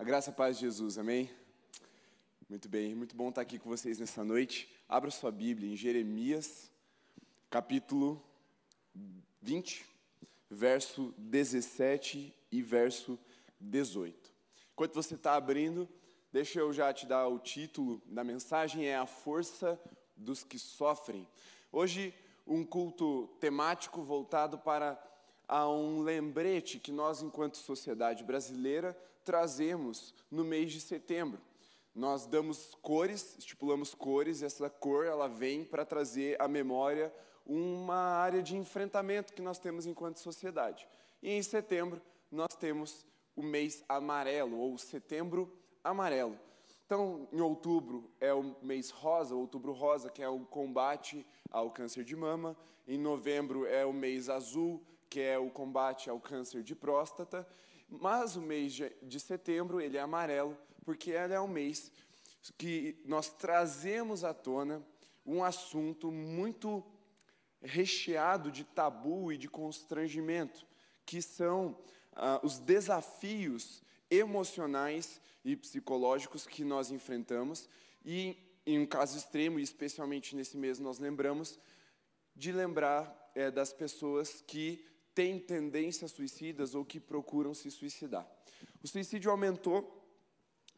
A graça e a paz de Jesus, amém? Muito bem, muito bom estar aqui com vocês nessa noite. Abra sua Bíblia em Jeremias, capítulo 20, verso 17 e verso 18. Enquanto você está abrindo, deixa eu já te dar o título da mensagem: é a força dos que sofrem. Hoje, um culto temático voltado para a um lembrete que nós, enquanto sociedade brasileira, trazemos no mês de setembro. Nós damos cores, estipulamos cores, e essa cor ela vem para trazer à memória uma área de enfrentamento que nós temos enquanto sociedade. E em setembro nós temos o mês amarelo, ou setembro amarelo. Então, em outubro é o mês rosa, outubro rosa, que é o combate ao câncer de mama. Em novembro é o mês azul, que é o combate ao câncer de próstata. Mas o mês de setembro, ele é amarelo, porque ele é um mês que nós trazemos à tona um assunto muito recheado de tabu e de constrangimento, que são ah, os desafios emocionais e psicológicos que nós enfrentamos e, em um caso extremo, e especialmente nesse mês, nós lembramos de lembrar é, das pessoas que têm tendências suicidas ou que procuram se suicidar. O suicídio aumentou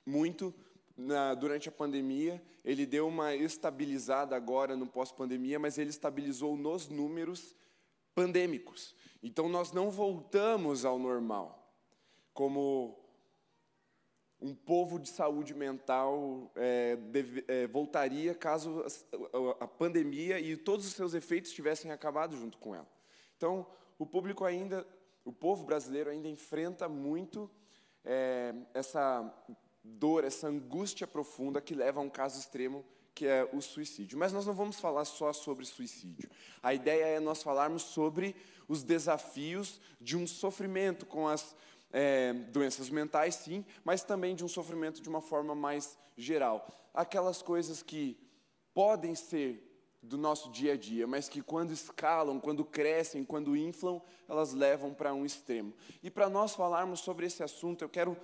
muito na, durante a pandemia, ele deu uma estabilizada agora no pós-pandemia, mas ele estabilizou nos números pandêmicos. Então nós não voltamos ao normal, como um povo de saúde mental é, deve, é, voltaria caso a, a pandemia e todos os seus efeitos tivessem acabado junto com ela. Então, o público ainda, o povo brasileiro ainda enfrenta muito é, essa dor, essa angústia profunda que leva a um caso extremo que é o suicídio. Mas nós não vamos falar só sobre suicídio. A ideia é nós falarmos sobre os desafios de um sofrimento com as é, doenças mentais, sim, mas também de um sofrimento de uma forma mais geral. Aquelas coisas que podem ser do nosso dia a dia, mas que quando escalam, quando crescem, quando inflam, elas levam para um extremo. E para nós falarmos sobre esse assunto, eu quero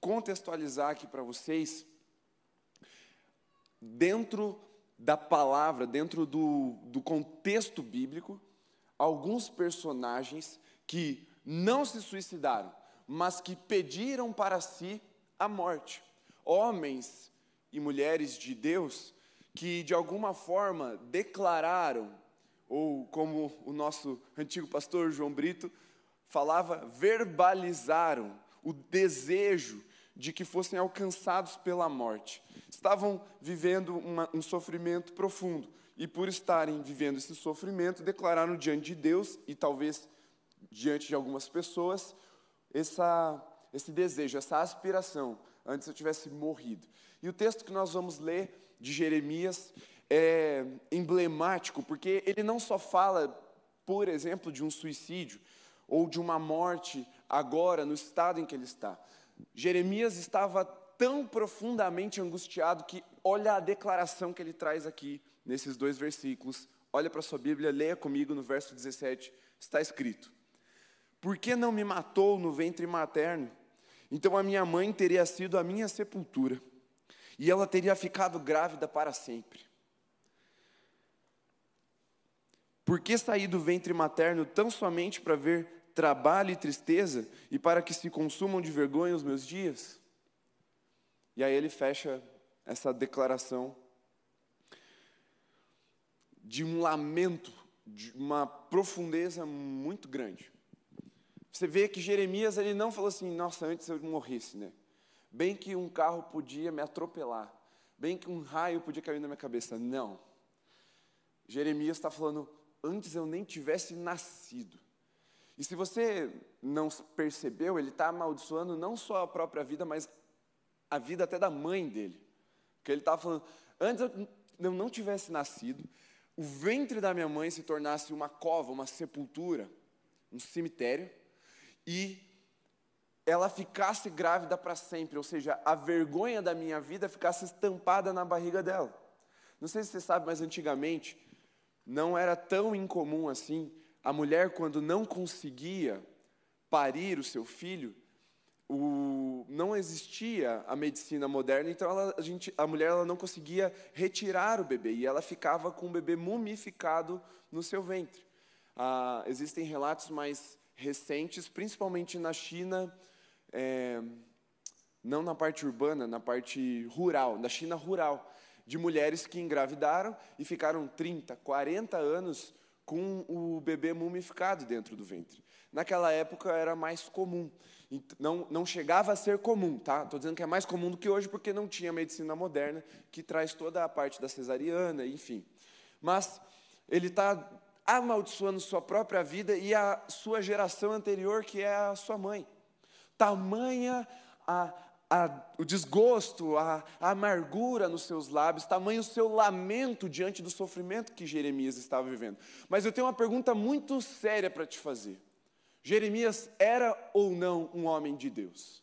contextualizar aqui para vocês, dentro da palavra, dentro do, do contexto bíblico, alguns personagens que não se suicidaram, mas que pediram para si a morte. Homens e mulheres de Deus que de alguma forma declararam, ou como o nosso antigo pastor João Brito falava, verbalizaram o desejo de que fossem alcançados pela morte. Estavam vivendo uma, um sofrimento profundo e, por estarem vivendo esse sofrimento, declararam diante de Deus e talvez diante de algumas pessoas essa, esse desejo, essa aspiração, antes eu tivesse morrido. E o texto que nós vamos ler de Jeremias é emblemático, porque ele não só fala, por exemplo, de um suicídio ou de uma morte agora, no estado em que ele está. Jeremias estava tão profundamente angustiado que, olha a declaração que ele traz aqui nesses dois versículos. Olha para sua Bíblia, leia comigo no verso 17, está escrito: Por que não me matou no ventre materno? Então a minha mãe teria sido a minha sepultura e ela teria ficado grávida para sempre. Por que saí do ventre materno tão somente para ver trabalho e tristeza e para que se consumam de vergonha os meus dias? E aí ele fecha essa declaração de um lamento, de uma profundeza muito grande. Você vê que Jeremias ele não falou assim, nossa, antes eu morresse, né? Bem que um carro podia me atropelar. Bem que um raio podia cair na minha cabeça. Não. Jeremias está falando, antes eu nem tivesse nascido. E se você não percebeu, ele está amaldiçoando não só a própria vida, mas a vida até da mãe dele. Porque ele estava falando, antes eu não tivesse nascido, o ventre da minha mãe se tornasse uma cova, uma sepultura, um cemitério, e ela ficasse grávida para sempre, ou seja, a vergonha da minha vida ficasse estampada na barriga dela. Não sei se você sabe, mas antigamente não era tão incomum assim a mulher, quando não conseguia parir o seu filho, o, não existia a medicina moderna, então ela, a, gente, a mulher ela não conseguia retirar o bebê e ela ficava com o bebê mumificado no seu ventre. Ah, existem relatos mais recentes, principalmente na China, é, não na parte urbana, na parte rural, na China rural, de mulheres que engravidaram e ficaram 30, 40 anos com o bebê mumificado dentro do ventre. Naquela época era mais comum. Não, não chegava a ser comum, tá? Estou dizendo que é mais comum do que hoje porque não tinha medicina moderna que traz toda a parte da cesariana, enfim. Mas ele está amaldiçoando sua própria vida e a sua geração anterior, que é a sua mãe. Tamanha a, a, o desgosto, a, a amargura nos seus lábios, tamanho o seu lamento diante do sofrimento que Jeremias estava vivendo. Mas eu tenho uma pergunta muito séria para te fazer. Jeremias era ou não um homem de Deus?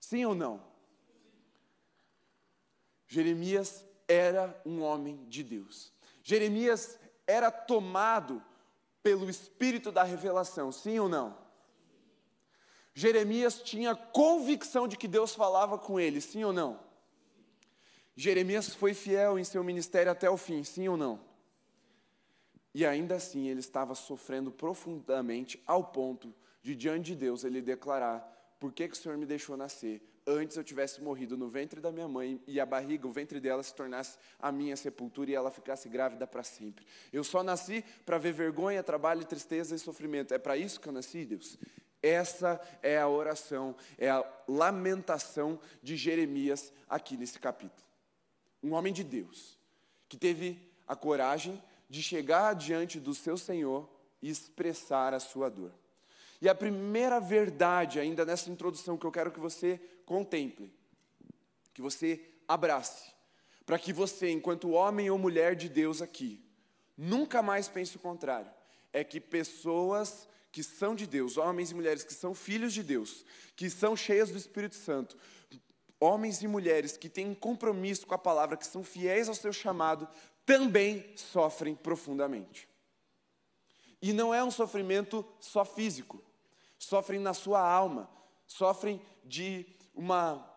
Sim ou não? Jeremias era um homem de Deus. Jeremias era tomado pelo espírito da revelação, sim ou não? Jeremias tinha convicção de que Deus falava com ele, sim ou não? Jeremias foi fiel em seu ministério até o fim, sim ou não? E ainda assim ele estava sofrendo profundamente ao ponto de, diante de Deus, ele declarar: Por que, que o Senhor me deixou nascer? Antes eu tivesse morrido no ventre da minha mãe e a barriga, o ventre dela, se tornasse a minha sepultura e ela ficasse grávida para sempre. Eu só nasci para ver vergonha, trabalho, tristeza e sofrimento. É para isso que eu nasci, Deus? Essa é a oração, é a lamentação de Jeremias aqui nesse capítulo. Um homem de Deus que teve a coragem de chegar diante do seu Senhor e expressar a sua dor. E a primeira verdade, ainda nessa introdução, que eu quero que você contemple, que você abrace, para que você, enquanto homem ou mulher de Deus aqui, nunca mais pense o contrário, é que pessoas que são de Deus, homens e mulheres que são filhos de Deus, que são cheias do Espírito Santo, homens e mulheres que têm compromisso com a palavra, que são fiéis ao seu chamado, também sofrem profundamente. E não é um sofrimento só físico, sofrem na sua alma, sofrem de uma.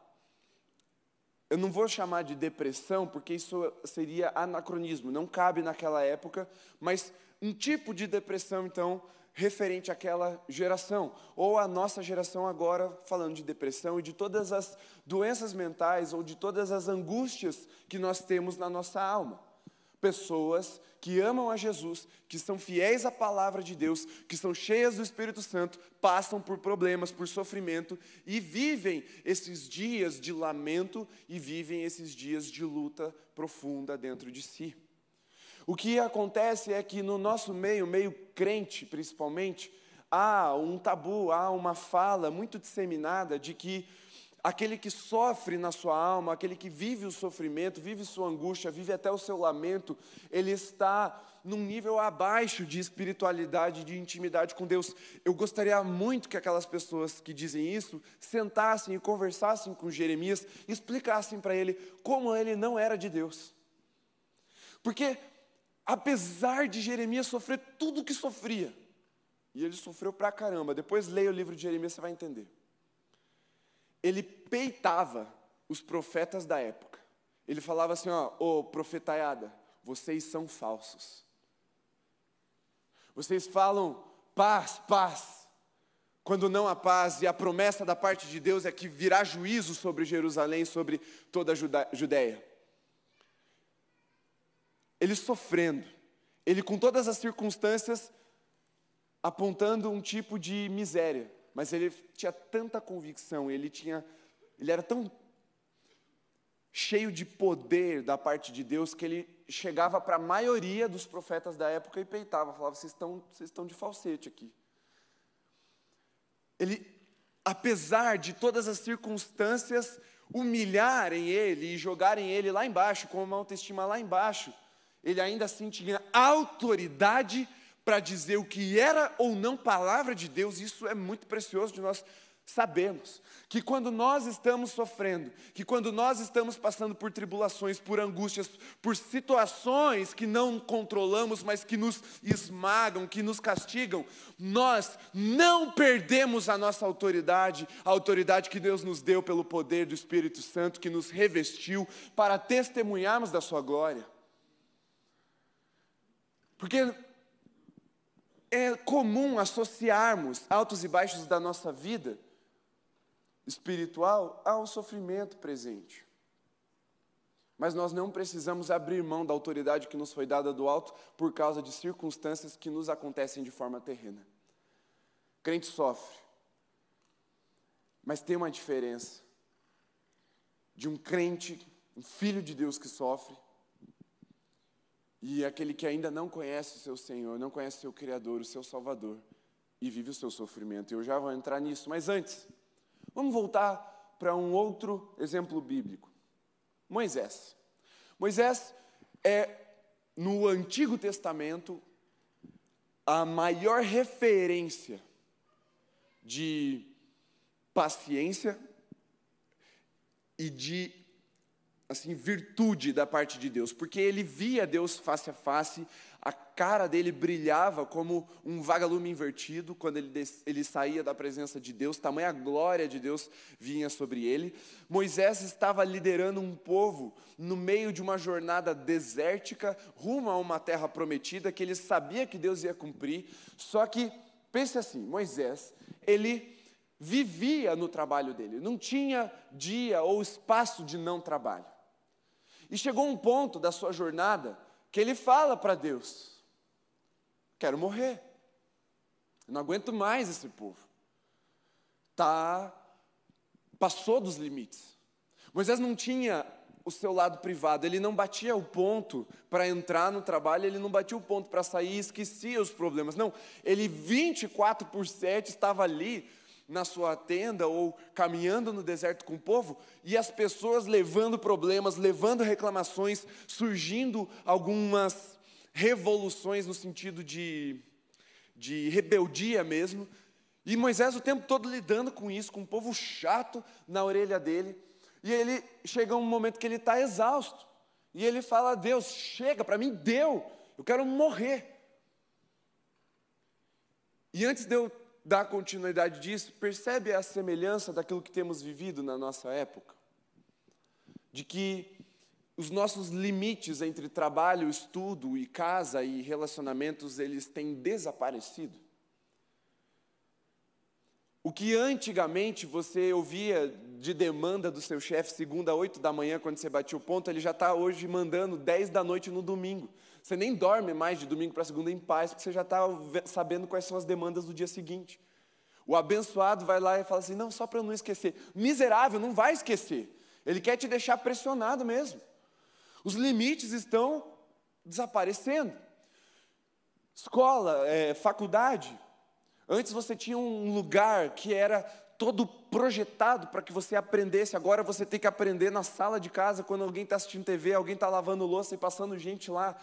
Eu não vou chamar de depressão, porque isso seria anacronismo, não cabe naquela época, mas um tipo de depressão, então, referente àquela geração, ou a nossa geração agora, falando de depressão e de todas as doenças mentais ou de todas as angústias que nós temos na nossa alma pessoas que amam a Jesus, que são fiéis à palavra de Deus, que são cheias do Espírito Santo, passam por problemas, por sofrimento e vivem esses dias de lamento e vivem esses dias de luta profunda dentro de si. O que acontece é que no nosso meio, meio crente principalmente, há um tabu, há uma fala muito disseminada de que aquele que sofre na sua alma, aquele que vive o sofrimento, vive sua angústia, vive até o seu lamento, ele está num nível abaixo de espiritualidade, de intimidade com Deus. Eu gostaria muito que aquelas pessoas que dizem isso sentassem e conversassem com Jeremias, explicassem para ele como ele não era de Deus. Porque apesar de Jeremias sofrer tudo o que sofria, e ele sofreu pra caramba, depois leia o livro de Jeremias, você vai entender ele peitava os profetas da época. Ele falava assim: ó, ô profetaiada, vocês são falsos. Vocês falam paz, paz, quando não há paz, e a promessa da parte de Deus é que virá juízo sobre Jerusalém, sobre toda a Judéia. Ele sofrendo, ele com todas as circunstâncias apontando um tipo de miséria mas ele tinha tanta convicção, ele tinha, ele era tão cheio de poder da parte de Deus que ele chegava para a maioria dos profetas da época e peitava, falava: vocês estão, vocês estão de falsete aqui. Ele, apesar de todas as circunstâncias humilharem ele e jogarem ele lá embaixo, com uma autoestima lá embaixo, ele ainda assim tinha autoridade para dizer o que era ou não palavra de Deus, isso é muito precioso de nós Sabemos que quando nós estamos sofrendo, que quando nós estamos passando por tribulações, por angústias, por situações que não controlamos, mas que nos esmagam, que nos castigam, nós não perdemos a nossa autoridade, a autoridade que Deus nos deu pelo poder do Espírito Santo, que nos revestiu para testemunharmos da Sua glória. Porque é comum associarmos altos e baixos da nossa vida espiritual ao sofrimento presente. Mas nós não precisamos abrir mão da autoridade que nos foi dada do alto por causa de circunstâncias que nos acontecem de forma terrena. crente sofre, mas tem uma diferença de um crente, um filho de Deus que sofre, e aquele que ainda não conhece o seu Senhor, não conhece o seu Criador, o seu Salvador, e vive o seu sofrimento. Eu já vou entrar nisso, mas antes, Vamos voltar para um outro exemplo bíblico. Moisés. Moisés é, no Antigo Testamento, a maior referência de paciência e de assim virtude da parte de Deus, porque ele via Deus face a face, a cara dele brilhava como um vagalume invertido quando ele, ele saía da presença de Deus, tamanha glória de Deus vinha sobre ele. Moisés estava liderando um povo no meio de uma jornada desértica, rumo a uma terra prometida que ele sabia que Deus ia cumprir, só que, pense assim: Moisés, ele vivia no trabalho dele, não tinha dia ou espaço de não trabalho. E chegou um ponto da sua jornada que ele fala para Deus: Quero morrer. Eu não aguento mais esse povo. Tá passou dos limites. Moisés não tinha o seu lado privado, ele não batia o ponto para entrar no trabalho, ele não batia o ponto para sair esquecia os problemas. Não, ele 24 por 7 estava ali na sua tenda ou caminhando no deserto com o povo e as pessoas levando problemas, levando reclamações, surgindo algumas revoluções no sentido de, de rebeldia mesmo. E Moisés o tempo todo lidando com isso, com um povo chato na orelha dele. E ele chega um momento que ele está exausto. E ele fala: Deus, chega, para mim deu, eu quero morrer. E antes de eu dar continuidade disso, percebe a semelhança daquilo que temos vivido na nossa época? De que os nossos limites entre trabalho, estudo e casa e relacionamentos, eles têm desaparecido. O que antigamente você ouvia de demanda do seu chefe segunda, oito da manhã, quando você batia o ponto, ele já está hoje mandando dez da noite no domingo. Você nem dorme mais de domingo para segunda em paz, porque você já está sabendo quais são as demandas do dia seguinte. O abençoado vai lá e fala assim: não, só para eu não esquecer. Miserável, não vai esquecer. Ele quer te deixar pressionado mesmo. Os limites estão desaparecendo. Escola, é, faculdade. Antes você tinha um lugar que era todo projetado para que você aprendesse. Agora você tem que aprender na sala de casa, quando alguém está assistindo TV, alguém está lavando louça e passando gente lá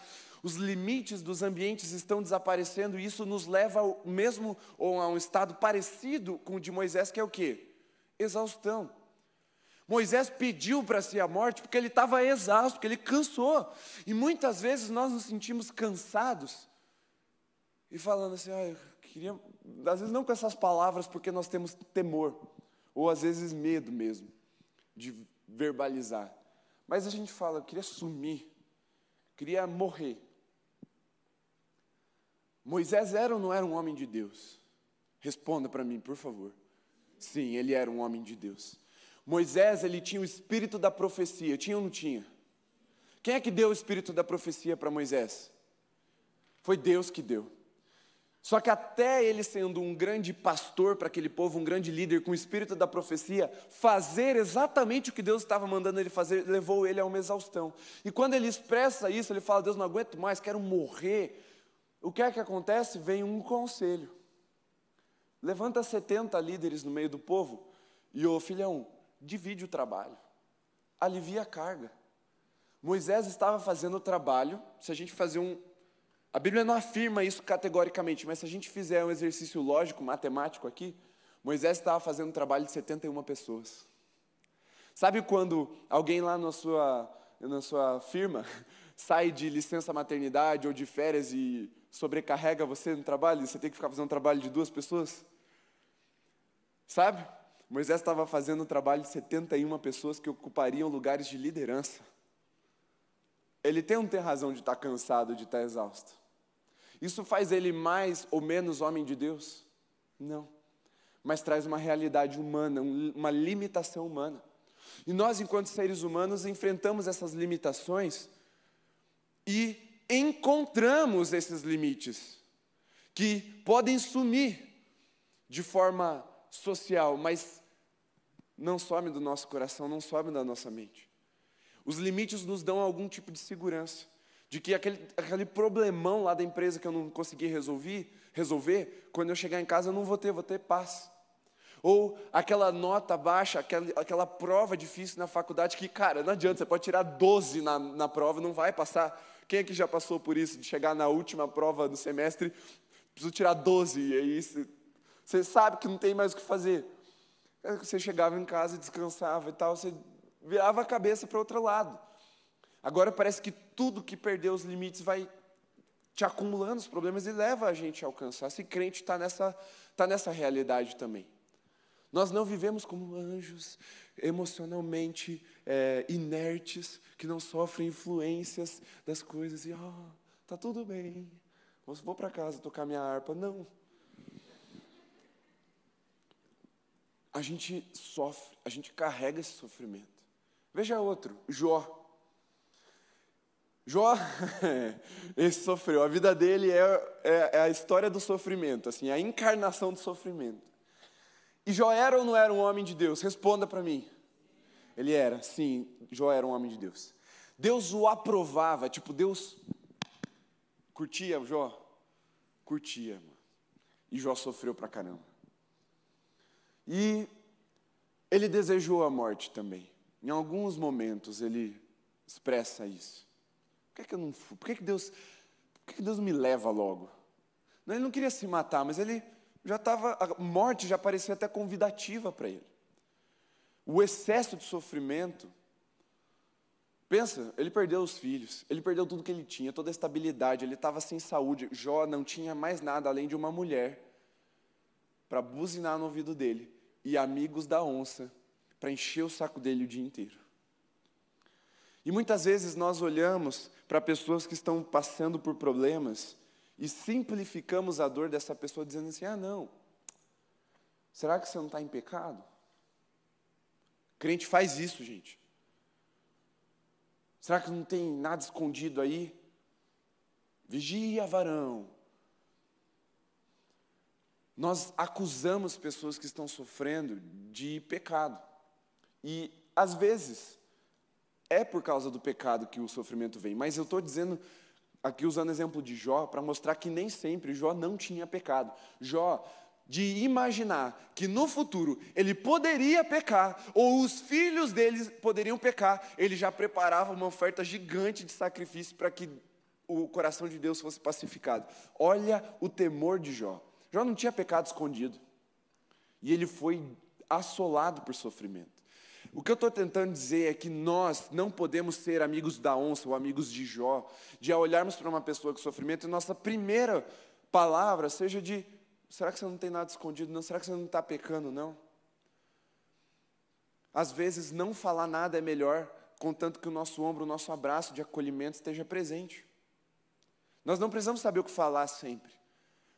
os limites dos ambientes estão desaparecendo e isso nos leva ao mesmo ou a um estado parecido com o de Moisés, que é o quê? Exaustão. Moisés pediu para si a morte porque ele estava exausto, porque ele cansou. E muitas vezes nós nos sentimos cansados e falando assim, ah, eu queria, às vezes não com essas palavras porque nós temos temor ou às vezes medo mesmo de verbalizar. Mas a gente fala, eu queria sumir, queria morrer. Moisés era ou não era um homem de Deus? Responda para mim, por favor. Sim, ele era um homem de Deus. Moisés, ele tinha o espírito da profecia, tinha ou não tinha? Quem é que deu o espírito da profecia para Moisés? Foi Deus que deu. Só que até ele sendo um grande pastor para aquele povo, um grande líder com o espírito da profecia, fazer exatamente o que Deus estava mandando ele fazer, levou ele a uma exaustão. E quando ele expressa isso, ele fala: Deus, não aguento mais, quero morrer o que é que acontece? Vem um conselho. Levanta 70 líderes no meio do povo e, ô filhão, divide o trabalho, alivia a carga. Moisés estava fazendo o trabalho, se a gente fazer um. A Bíblia não afirma isso categoricamente, mas se a gente fizer um exercício lógico, matemático aqui, Moisés estava fazendo um trabalho de 71 pessoas. Sabe quando alguém lá na sua, na sua firma sai de licença maternidade ou de férias e sobrecarrega você no trabalho você tem que ficar fazendo um trabalho de duas pessoas? Sabe? Moisés estava fazendo um trabalho de 71 pessoas que ocupariam lugares de liderança. Ele tem ou tem razão de estar cansado, de estar exausto? Isso faz ele mais ou menos homem de Deus? Não. Mas traz uma realidade humana, uma limitação humana. E nós, enquanto seres humanos, enfrentamos essas limitações e encontramos esses limites que podem sumir de forma social, mas não some do nosso coração, não some da nossa mente. Os limites nos dão algum tipo de segurança, de que aquele, aquele problemão lá da empresa que eu não consegui resolver, resolver, quando eu chegar em casa eu não vou ter, vou ter paz. Ou aquela nota baixa, aquela, aquela prova difícil na faculdade que, cara, não adianta, você pode tirar 12 na, na prova, não vai passar. Quem aqui já passou por isso, de chegar na última prova do semestre, preciso tirar 12, e aí você, você sabe que não tem mais o que fazer. Você chegava em casa, descansava e tal, você virava a cabeça para outro lado. Agora parece que tudo que perdeu os limites vai te acumulando os problemas e leva a gente a alcançar. Se crente está nessa, tá nessa realidade também. Nós não vivemos como anjos emocionalmente é, inertes, que não sofrem influências das coisas e, ó, oh, tá tudo bem, vou para casa tocar minha harpa. Não. A gente sofre, a gente carrega esse sofrimento. Veja outro, Jó. Jó, esse sofreu. A vida dele é, é, é, a história do sofrimento, assim, a encarnação do sofrimento. E Jó era ou não era um homem de Deus? Responda para mim. Ele era, sim, Jó era um homem de Deus. Deus o aprovava, tipo, Deus curtia Jó? Curtia, mano. E Jó sofreu pra caramba. E ele desejou a morte também. Em alguns momentos ele expressa isso. Por que, que eu não fui? Por que, que Deus, por que, que Deus me leva logo? Ele não queria se matar, mas ele já estava, a morte já parecia até convidativa para ele. O excesso de sofrimento. Pensa, ele perdeu os filhos, ele perdeu tudo que ele tinha, toda a estabilidade, ele estava sem saúde. Jó não tinha mais nada além de uma mulher para buzinar no ouvido dele e amigos da onça para encher o saco dele o dia inteiro. E muitas vezes nós olhamos para pessoas que estão passando por problemas e simplificamos a dor dessa pessoa dizendo assim: ah, não, será que você não está em pecado? Crente faz isso, gente. Será que não tem nada escondido aí? Vigia, varão. Nós acusamos pessoas que estão sofrendo de pecado. E, às vezes, é por causa do pecado que o sofrimento vem. Mas eu estou dizendo, aqui usando o exemplo de Jó, para mostrar que nem sempre Jó não tinha pecado. Jó, de imaginar que no futuro ele poderia pecar, ou os filhos dele poderiam pecar, ele já preparava uma oferta gigante de sacrifício para que o coração de Deus fosse pacificado. Olha o temor de Jó. Jó não tinha pecado escondido. E ele foi assolado por sofrimento. O que eu estou tentando dizer é que nós não podemos ser amigos da onça ou amigos de Jó, de olharmos para uma pessoa com sofrimento e nossa primeira palavra seja de: será que você não tem nada escondido? Não? Será que você não está pecando? Não. Às vezes, não falar nada é melhor, contanto que o nosso ombro, o nosso abraço de acolhimento esteja presente. Nós não precisamos saber o que falar sempre,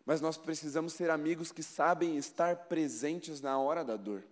mas nós precisamos ser amigos que sabem estar presentes na hora da dor.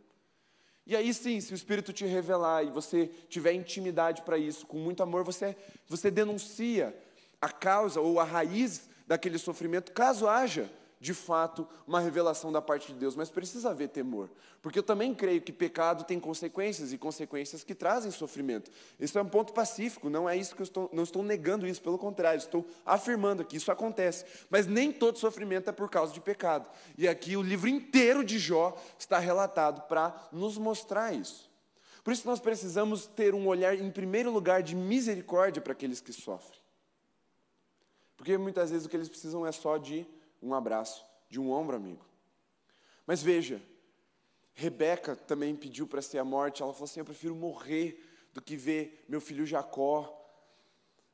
E aí sim, se o Espírito te revelar e você tiver intimidade para isso, com muito amor, você, você denuncia a causa ou a raiz daquele sofrimento, caso haja de fato uma revelação da parte de Deus, mas precisa haver temor, porque eu também creio que pecado tem consequências e consequências que trazem sofrimento. Isso é um ponto pacífico, não é isso que eu estou, não estou negando isso, pelo contrário, estou afirmando que isso acontece, mas nem todo sofrimento é por causa de pecado. E aqui o livro inteiro de Jó está relatado para nos mostrar isso. Por isso nós precisamos ter um olhar, em primeiro lugar, de misericórdia para aqueles que sofrem. Porque muitas vezes o que eles precisam é só de um abraço, de um ombro amigo. Mas veja, Rebeca também pediu para ser a morte. Ela falou assim: Eu prefiro morrer do que ver meu filho Jacó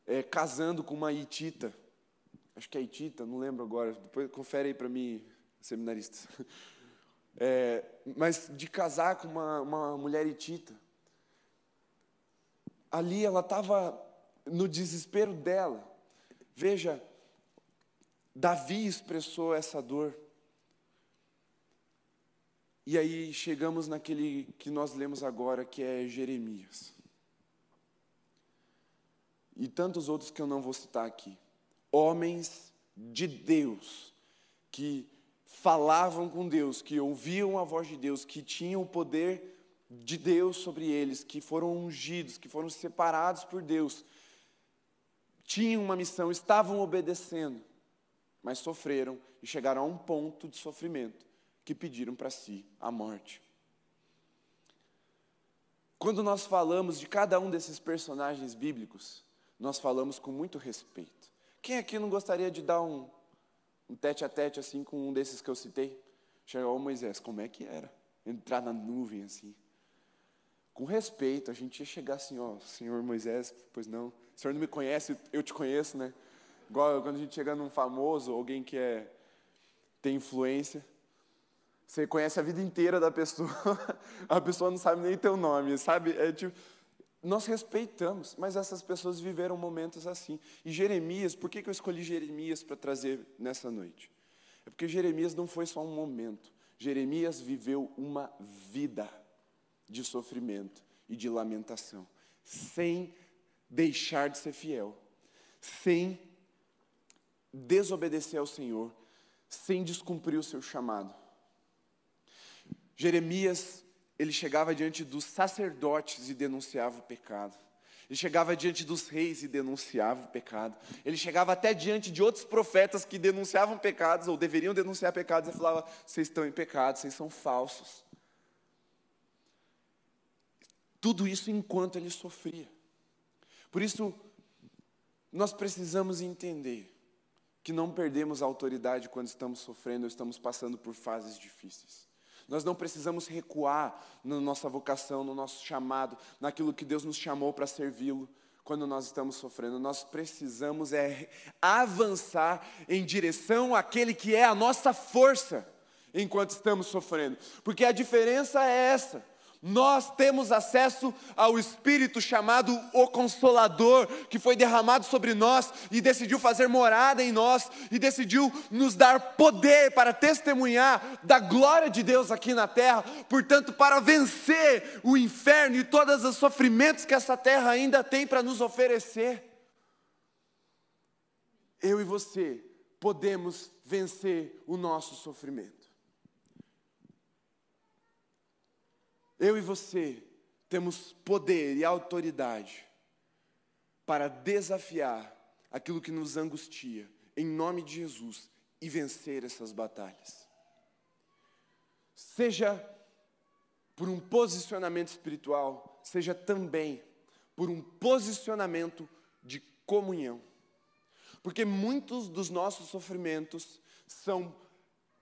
é, casando com uma Itita. Acho que é Itita, não lembro agora. Depois confere aí para mim, seminaristas. É, mas de casar com uma, uma mulher Itita. Ali ela estava no desespero dela. Veja, Davi expressou essa dor. E aí chegamos naquele que nós lemos agora, que é Jeremias. E tantos outros que eu não vou citar aqui. Homens de Deus, que falavam com Deus, que ouviam a voz de Deus, que tinham o poder de Deus sobre eles, que foram ungidos, que foram separados por Deus, tinham uma missão, estavam obedecendo, mas sofreram e chegaram a um ponto de sofrimento que pediram para si a morte. Quando nós falamos de cada um desses personagens bíblicos, nós falamos com muito respeito. Quem aqui não gostaria de dar um, um tete a tete assim com um desses que eu citei? Chegar, ô Moisés, como é que era? Entrar na nuvem assim. Com respeito, a gente ia chegar assim, ó, senhor Moisés, pois não. O senhor não me conhece, eu te conheço, né? Igual quando a gente chega num famoso, alguém que é, tem influência, você conhece a vida inteira da pessoa, a pessoa não sabe nem teu nome, sabe? É tipo, nós respeitamos, mas essas pessoas viveram momentos assim. E Jeremias, por que, que eu escolhi Jeremias para trazer nessa noite? É porque Jeremias não foi só um momento. Jeremias viveu uma vida de sofrimento e de lamentação, sem deixar de ser fiel, sem desobedecer ao Senhor, sem descumprir o seu chamado. Jeremias, ele chegava diante dos sacerdotes e denunciava o pecado. Ele chegava diante dos reis e denunciava o pecado. Ele chegava até diante de outros profetas que denunciavam pecados ou deveriam denunciar pecados e falava: "Vocês estão em pecado, vocês são falsos". Tudo isso enquanto ele sofria. Por isso, nós precisamos entender que não perdemos a autoridade quando estamos sofrendo ou estamos passando por fases difíceis. Nós não precisamos recuar na nossa vocação, no nosso chamado, naquilo que Deus nos chamou para servi-lo quando nós estamos sofrendo. Nós precisamos é avançar em direção àquele que é a nossa força enquanto estamos sofrendo. Porque a diferença é essa. Nós temos acesso ao Espírito chamado o Consolador, que foi derramado sobre nós e decidiu fazer morada em nós e decidiu nos dar poder para testemunhar da glória de Deus aqui na terra. Portanto, para vencer o inferno e todos os sofrimentos que essa terra ainda tem para nos oferecer, eu e você podemos vencer o nosso sofrimento. Eu e você temos poder e autoridade para desafiar aquilo que nos angustia, em nome de Jesus, e vencer essas batalhas. Seja por um posicionamento espiritual, seja também por um posicionamento de comunhão. Porque muitos dos nossos sofrimentos são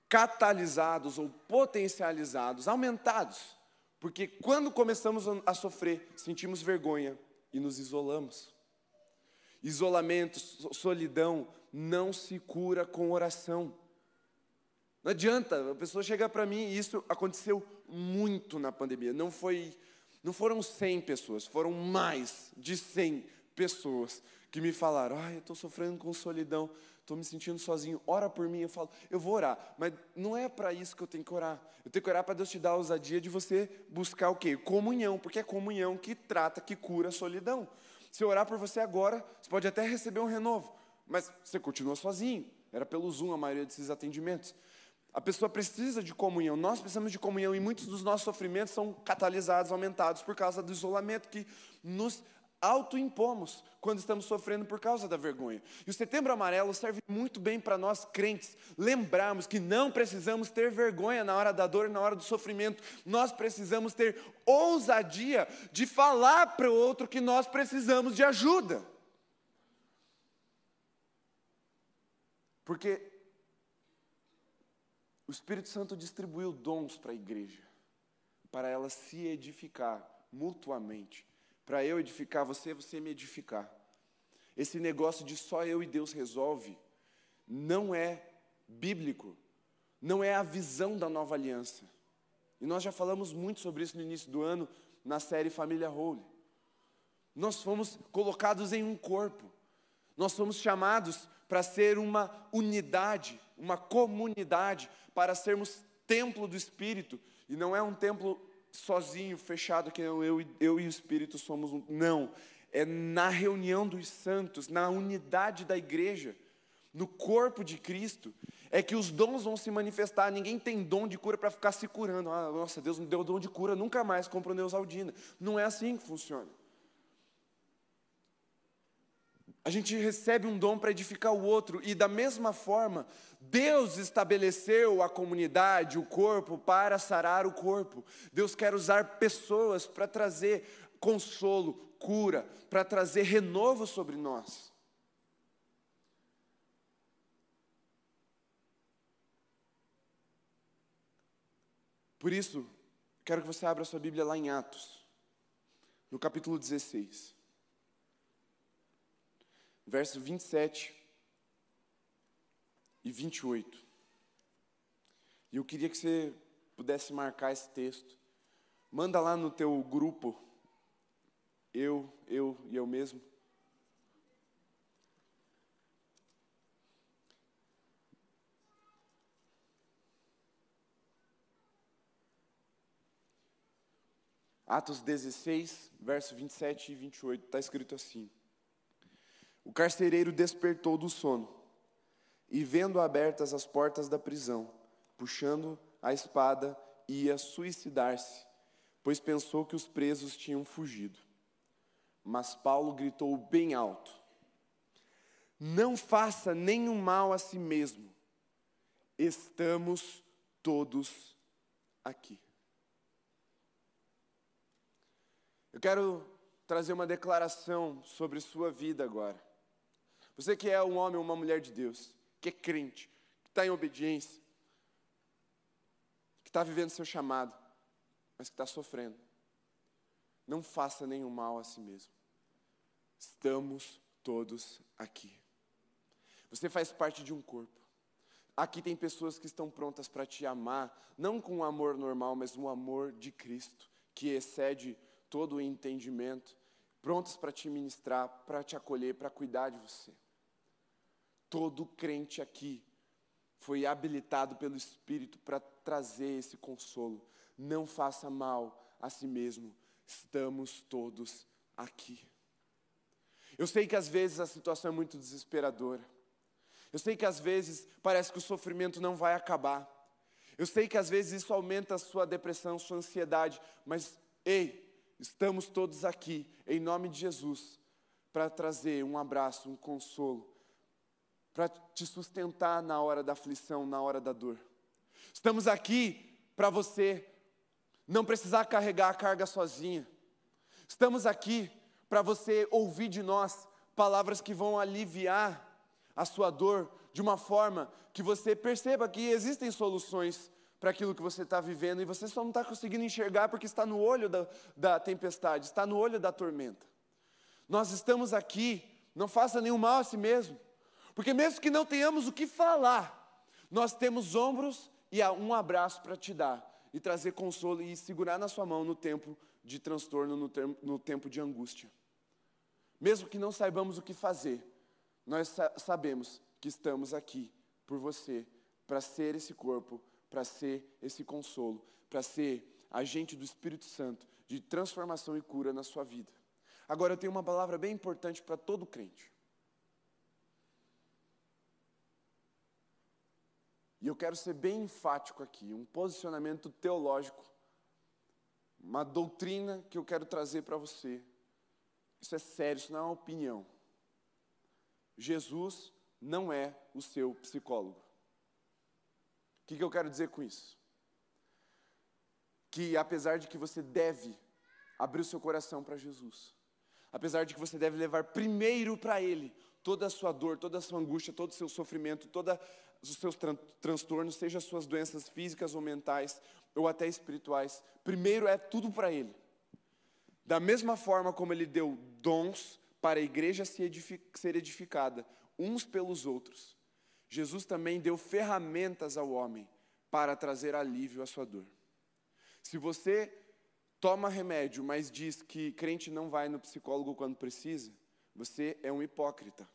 catalisados ou potencializados, aumentados porque quando começamos a sofrer, sentimos vergonha e nos isolamos. Isolamento, solidão não se cura com oração. Não adianta, a pessoa chega para mim, e isso aconteceu muito na pandemia. Não foi não foram 100 pessoas, foram mais de 100 pessoas que me falaram: "Ai, eu estou sofrendo com solidão estou me sentindo sozinho, ora por mim. Eu falo, eu vou orar, mas não é para isso que eu tenho que orar. Eu tenho que orar para Deus te dar a ousadia de você buscar o quê? Comunhão, porque é comunhão que trata, que cura a solidão. Se eu orar por você agora, você pode até receber um renovo, mas você continua sozinho. Era pelo Zoom a maioria desses atendimentos. A pessoa precisa de comunhão, nós precisamos de comunhão e muitos dos nossos sofrimentos são catalisados, aumentados por causa do isolamento que nos autoimpomos quando estamos sofrendo por causa da vergonha. E o Setembro Amarelo serve muito bem para nós crentes lembrarmos que não precisamos ter vergonha na hora da dor e na hora do sofrimento. Nós precisamos ter ousadia de falar para o outro que nós precisamos de ajuda. Porque o Espírito Santo distribuiu dons para a igreja. para ela se edificar mutuamente. Para eu edificar você, você me edificar. Esse negócio de só eu e Deus resolve não é bíblico, não é a visão da nova aliança. E nós já falamos muito sobre isso no início do ano, na série Família Holy. Nós fomos colocados em um corpo, nós fomos chamados para ser uma unidade, uma comunidade, para sermos templo do Espírito, e não é um templo sozinho, fechado, que eu, eu, eu e o Espírito somos um. Não, é na reunião dos santos, na unidade da igreja, no corpo de Cristo, é que os dons vão se manifestar. Ninguém tem dom de cura para ficar se curando. Ah, nossa, Deus me deu dom de cura, nunca mais compro Neusaldina. Não é assim que funciona. A gente recebe um dom para edificar o outro, e da mesma forma, Deus estabeleceu a comunidade, o corpo, para sarar o corpo. Deus quer usar pessoas para trazer consolo, cura, para trazer renovo sobre nós. Por isso, quero que você abra sua Bíblia lá em Atos, no capítulo 16, verso 27 e 28. E eu queria que você pudesse marcar esse texto. Manda lá no teu grupo, eu, eu e eu mesmo. Atos 16, verso 27 e 28, está escrito assim: O carcereiro despertou do sono e, vendo abertas as portas da prisão, puxando a espada, ia suicidar-se, pois pensou que os presos tinham fugido. Mas Paulo gritou bem alto: Não faça nenhum mal a si mesmo, estamos todos aqui. Eu quero trazer uma declaração sobre sua vida agora. Você que é um homem ou uma mulher de Deus, que é crente, que está em obediência, que está vivendo seu chamado, mas que está sofrendo. Não faça nenhum mal a si mesmo. Estamos todos aqui. Você faz parte de um corpo. Aqui tem pessoas que estão prontas para te amar, não com um amor normal, mas um amor de Cristo, que excede todo o entendimento, prontos para te ministrar, para te acolher, para cuidar de você. Todo crente aqui foi habilitado pelo Espírito para trazer esse consolo. Não faça mal a si mesmo, estamos todos aqui. Eu sei que às vezes a situação é muito desesperadora. Eu sei que às vezes parece que o sofrimento não vai acabar. Eu sei que às vezes isso aumenta a sua depressão, sua ansiedade, mas ei, Estamos todos aqui, em nome de Jesus, para trazer um abraço, um consolo, para te sustentar na hora da aflição, na hora da dor. Estamos aqui para você não precisar carregar a carga sozinha. Estamos aqui para você ouvir de nós palavras que vão aliviar a sua dor de uma forma que você perceba que existem soluções para aquilo que você está vivendo e você só não está conseguindo enxergar porque está no olho da, da tempestade, está no olho da tormenta. Nós estamos aqui, não faça nenhum mal a si mesmo, porque mesmo que não tenhamos o que falar, nós temos ombros e um abraço para te dar e trazer consolo e segurar na sua mão no tempo de transtorno, no, no tempo de angústia. Mesmo que não saibamos o que fazer, nós sa sabemos que estamos aqui por você, para ser esse corpo para ser esse consolo, para ser agente do Espírito Santo de transformação e cura na sua vida. Agora eu tenho uma palavra bem importante para todo crente. E eu quero ser bem enfático aqui, um posicionamento teológico, uma doutrina que eu quero trazer para você. Isso é sério, isso não é uma opinião. Jesus não é o seu psicólogo que, que eu quero dizer com isso? Que apesar de que você deve abrir o seu coração para Jesus, apesar de que você deve levar primeiro para Ele toda a sua dor, toda a sua angústia, todo o seu sofrimento, todos os seus tran transtornos, seja as suas doenças físicas ou mentais, ou até espirituais. Primeiro é tudo para Ele. Da mesma forma como Ele deu dons para a igreja ser edificada, uns pelos outros, Jesus também deu ferramentas ao homem para trazer alívio à sua dor. Se você toma remédio, mas diz que crente não vai no psicólogo quando precisa, você é um hipócrita.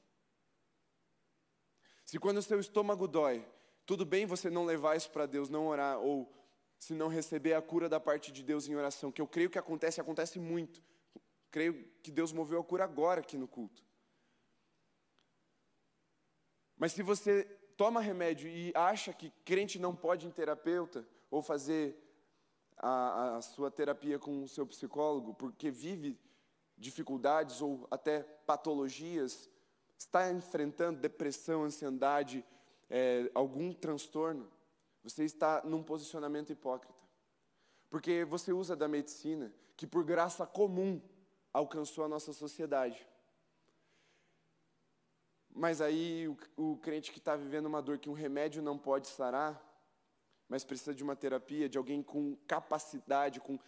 Se quando o seu estômago dói, tudo bem você não levar isso para Deus, não orar, ou se não receber a cura da parte de Deus em oração, que eu creio que acontece, acontece muito. Creio que Deus moveu a cura agora aqui no culto. Mas se você toma remédio e acha que crente não pode ir terapeuta ou fazer a, a sua terapia com o seu psicólogo porque vive dificuldades ou até patologias, está enfrentando depressão, ansiedade, é, algum transtorno, você está num posicionamento hipócrita. Porque você usa da medicina que, por graça comum, alcançou a nossa sociedade. Mas aí o, o crente que está vivendo uma dor que um remédio não pode sarar, mas precisa de uma terapia, de alguém com capacidade, com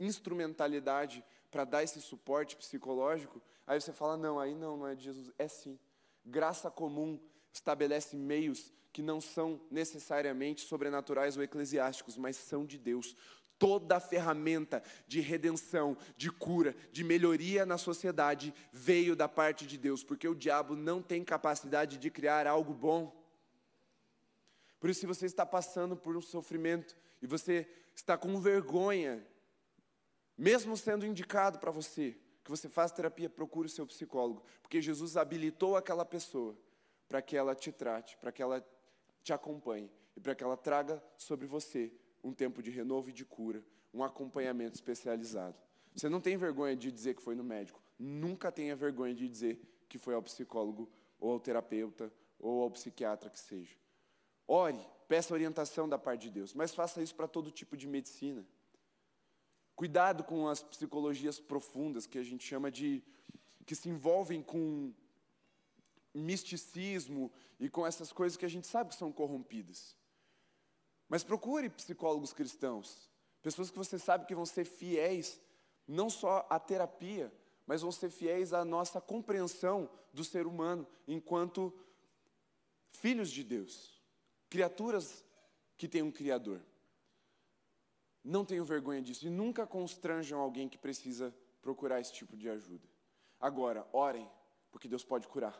instrumentalidade para dar esse suporte psicológico, aí você fala: não, aí não, não é de Jesus. É sim. Graça comum estabelece meios que não são necessariamente sobrenaturais ou eclesiásticos, mas são de Deus. Toda ferramenta de redenção, de cura, de melhoria na sociedade veio da parte de Deus, porque o diabo não tem capacidade de criar algo bom. Por isso, se você está passando por um sofrimento e você está com vergonha, mesmo sendo indicado para você que você faça terapia, procure o seu psicólogo, porque Jesus habilitou aquela pessoa para que ela te trate, para que ela te acompanhe e para que ela traga sobre você um tempo de renovo e de cura, um acompanhamento especializado. Você não tem vergonha de dizer que foi no médico. Nunca tenha vergonha de dizer que foi ao psicólogo, ou ao terapeuta, ou ao psiquiatra que seja. Ore, peça orientação da parte de Deus, mas faça isso para todo tipo de medicina. Cuidado com as psicologias profundas que a gente chama de que se envolvem com misticismo e com essas coisas que a gente sabe que são corrompidas. Mas procure psicólogos cristãos, pessoas que você sabe que vão ser fiéis, não só à terapia, mas vão ser fiéis à nossa compreensão do ser humano enquanto filhos de Deus, criaturas que têm um Criador. Não tenham vergonha disso e nunca constranjam alguém que precisa procurar esse tipo de ajuda. Agora, orem, porque Deus pode curar.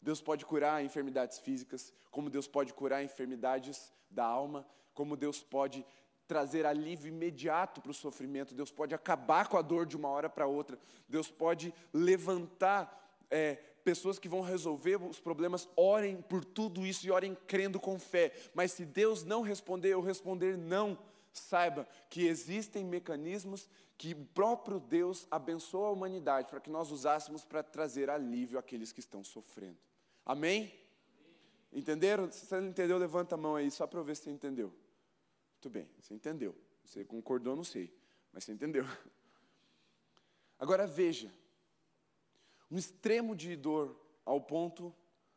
Deus pode curar enfermidades físicas, como Deus pode curar enfermidades da alma, como Deus pode trazer alívio imediato para o sofrimento, Deus pode acabar com a dor de uma hora para outra, Deus pode levantar é, pessoas que vão resolver os problemas, orem por tudo isso e orem crendo com fé. Mas se Deus não responder ou responder não, saiba que existem mecanismos que o próprio Deus abençoa a humanidade para que nós usássemos para trazer alívio àqueles que estão sofrendo. Amém? Entenderam? Se você não entendeu, levanta a mão aí, só para eu ver se você entendeu. Muito bem, você entendeu. Você concordou, não sei, mas você entendeu. Agora veja, um extremo de dor ao ponto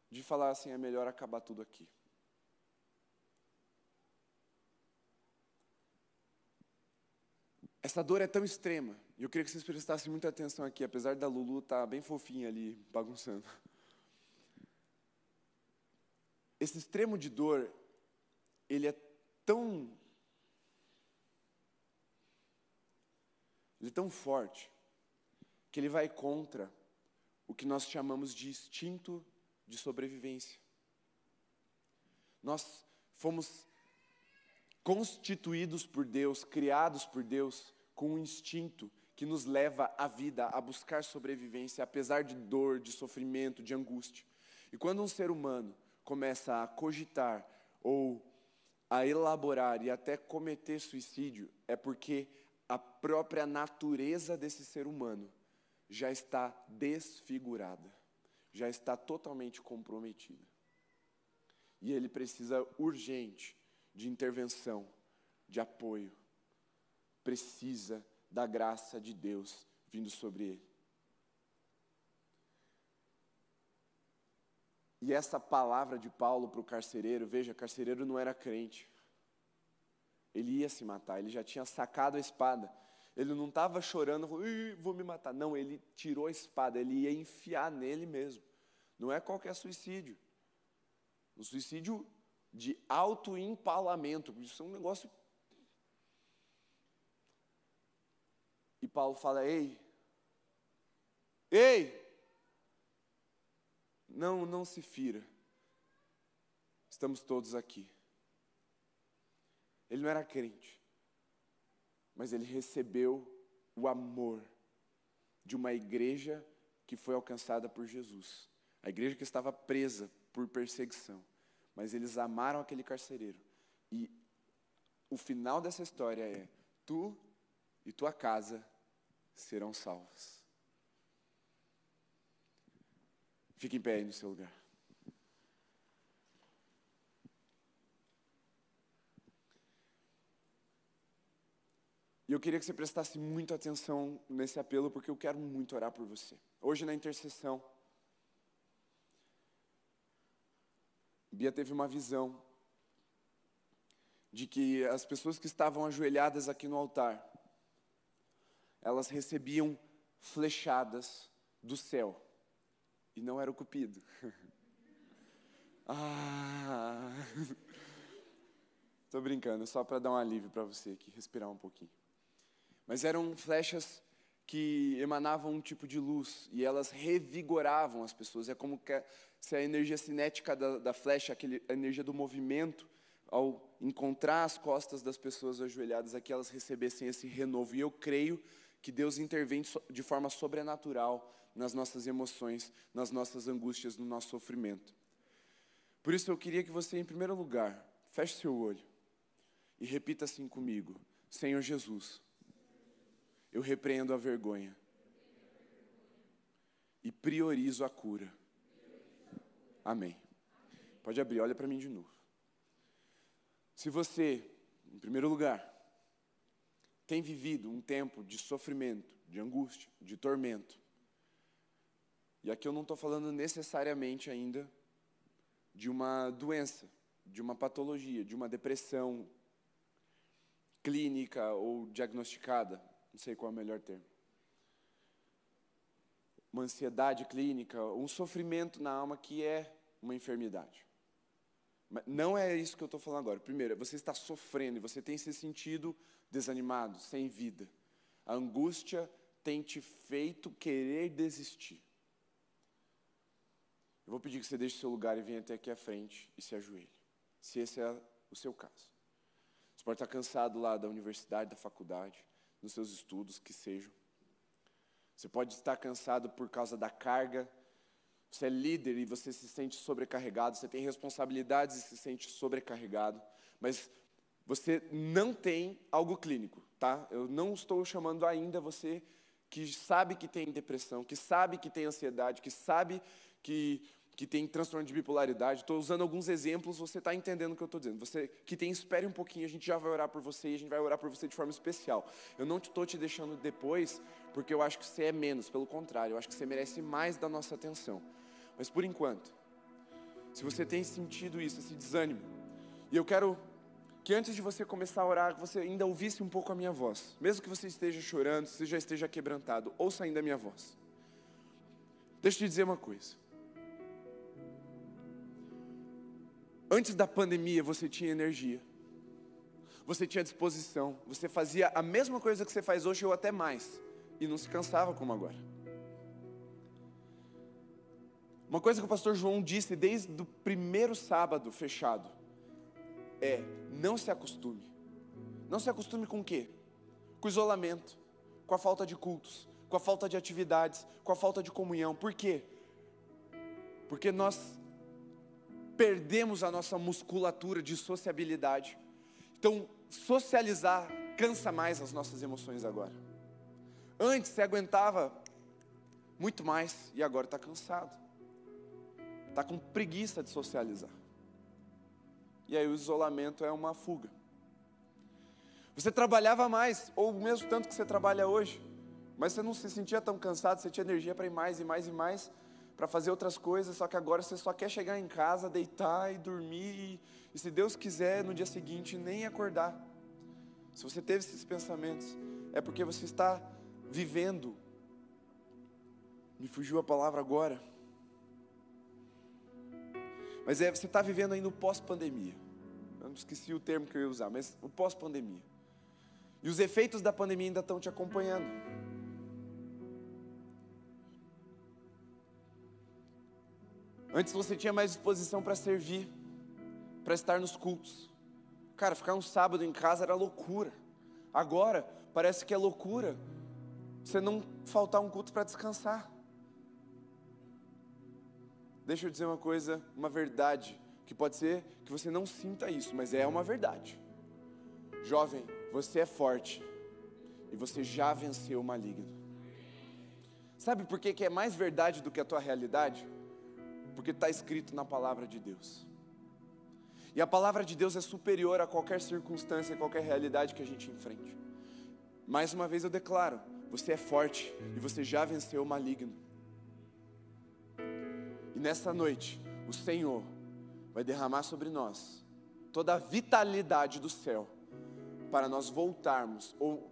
de falar assim: é melhor acabar tudo aqui. Essa dor é tão extrema, e eu queria que vocês prestassem muita atenção aqui, apesar da Lulu estar tá bem fofinha ali, bagunçando. Esse extremo de dor, ele é tão. Ele é tão forte, que ele vai contra o que nós chamamos de instinto de sobrevivência. Nós fomos constituídos por Deus, criados por Deus, com um instinto que nos leva à vida, a buscar sobrevivência, apesar de dor, de sofrimento, de angústia. E quando um ser humano começa a cogitar ou a elaborar e até cometer suicídio, é porque a própria natureza desse ser humano já está desfigurada, já está totalmente comprometida. E ele precisa urgente de intervenção, de apoio, precisa da graça de Deus vindo sobre ele. E essa palavra de Paulo para o carcereiro, veja, carcereiro não era crente. Ele ia se matar, ele já tinha sacado a espada. Ele não estava chorando, vou me matar. Não, ele tirou a espada, ele ia enfiar nele mesmo. Não é qualquer suicídio. Um suicídio de autoempalamento. Isso é um negócio. Paulo fala: ei, ei, não, não se fira. Estamos todos aqui. Ele não era crente, mas ele recebeu o amor de uma igreja que foi alcançada por Jesus. A igreja que estava presa por perseguição, mas eles amaram aquele carcereiro. E o final dessa história é: tu e tua casa serão salvos. Fique em pé aí no seu lugar. E eu queria que você prestasse muita atenção nesse apelo, porque eu quero muito orar por você. Hoje na intercessão, Bia teve uma visão de que as pessoas que estavam ajoelhadas aqui no altar, elas recebiam flechadas do céu. E não era o cupido. ah! Tô brincando, só para dar um alívio para você aqui, respirar um pouquinho. Mas eram flechas que emanavam um tipo de luz e elas revigoravam as pessoas. É como se a energia cinética da, da flecha, aquele, a energia do movimento, ao encontrar as costas das pessoas ajoelhadas aqui, elas recebessem esse renovo. E eu creio que Deus intervém de forma sobrenatural nas nossas emoções, nas nossas angústias, no nosso sofrimento. Por isso eu queria que você, em primeiro lugar, feche seu olho e repita assim comigo: Senhor Jesus eu repreendo a vergonha e priorizo a cura. Amém. Pode abrir, olha para mim de novo. Se você, em primeiro lugar, tem vivido um tempo de sofrimento, de angústia, de tormento, e aqui eu não estou falando necessariamente ainda de uma doença, de uma patologia, de uma depressão clínica ou diagnosticada, não sei qual é o melhor termo. Uma ansiedade clínica, um sofrimento na alma que é uma enfermidade. Mas não é isso que eu estou falando agora. Primeiro, você está sofrendo e você tem se sentido desanimado, sem vida. A angústia tem te feito querer desistir. Eu vou pedir que você deixe seu lugar e venha até aqui à frente e se ajoelhe, se esse é o seu caso. Você pode estar cansado lá da universidade, da faculdade nos seus estudos, que sejam. Você pode estar cansado por causa da carga. Você é líder e você se sente sobrecarregado. Você tem responsabilidades e se sente sobrecarregado. Mas você não tem algo clínico, tá? Eu não estou chamando ainda você que sabe que tem depressão, que sabe que tem ansiedade, que sabe que que tem transtorno de bipolaridade. Estou usando alguns exemplos, você está entendendo o que eu estou dizendo. Você que tem, espere um pouquinho, a gente já vai orar por você e a gente vai orar por você de forma especial. Eu não estou te deixando depois, porque eu acho que você é menos, pelo contrário, eu acho que você merece mais da nossa atenção. Mas por enquanto, se você tem sentido isso, esse desânimo, e eu quero que antes de você começar a orar, você ainda ouvisse um pouco a minha voz. Mesmo que você esteja chorando, se já esteja quebrantado, ouça ainda a minha voz. Deixa eu te dizer uma coisa. Antes da pandemia você tinha energia, você tinha disposição, você fazia a mesma coisa que você faz hoje ou até mais, e não se cansava como agora. Uma coisa que o pastor João disse desde o primeiro sábado fechado é: não se acostume. Não se acostume com o quê? Com o isolamento, com a falta de cultos, com a falta de atividades, com a falta de comunhão. Por quê? Porque nós perdemos a nossa musculatura de sociabilidade. Então, socializar cansa mais as nossas emoções agora. Antes você aguentava muito mais e agora está cansado. Está com preguiça de socializar. E aí o isolamento é uma fuga. Você trabalhava mais, ou mesmo tanto que você trabalha hoje, mas você não se sentia tão cansado, você tinha energia para ir mais e mais e mais para fazer outras coisas, só que agora você só quer chegar em casa, deitar e dormir, e, e se Deus quiser, no dia seguinte nem acordar. se você teve esses pensamentos, é porque você está vivendo. Me fugiu a palavra agora. Mas é, você está vivendo ainda o pós-pandemia. Eu não esqueci o termo que eu ia usar, mas o pós-pandemia. E os efeitos da pandemia ainda estão te acompanhando. Antes você tinha mais disposição para servir, para estar nos cultos. Cara, ficar um sábado em casa era loucura. Agora, parece que é loucura você não faltar um culto para descansar. Deixa eu dizer uma coisa, uma verdade, que pode ser que você não sinta isso, mas é uma verdade. Jovem, você é forte e você já venceu o maligno. Sabe por que, que é mais verdade do que a tua realidade? Porque está escrito na palavra de Deus. E a palavra de Deus é superior a qualquer circunstância, a qualquer realidade que a gente enfrente. Mais uma vez eu declaro: você é forte e você já venceu o maligno. Nessa noite, o Senhor vai derramar sobre nós toda a vitalidade do céu para nós voltarmos, ou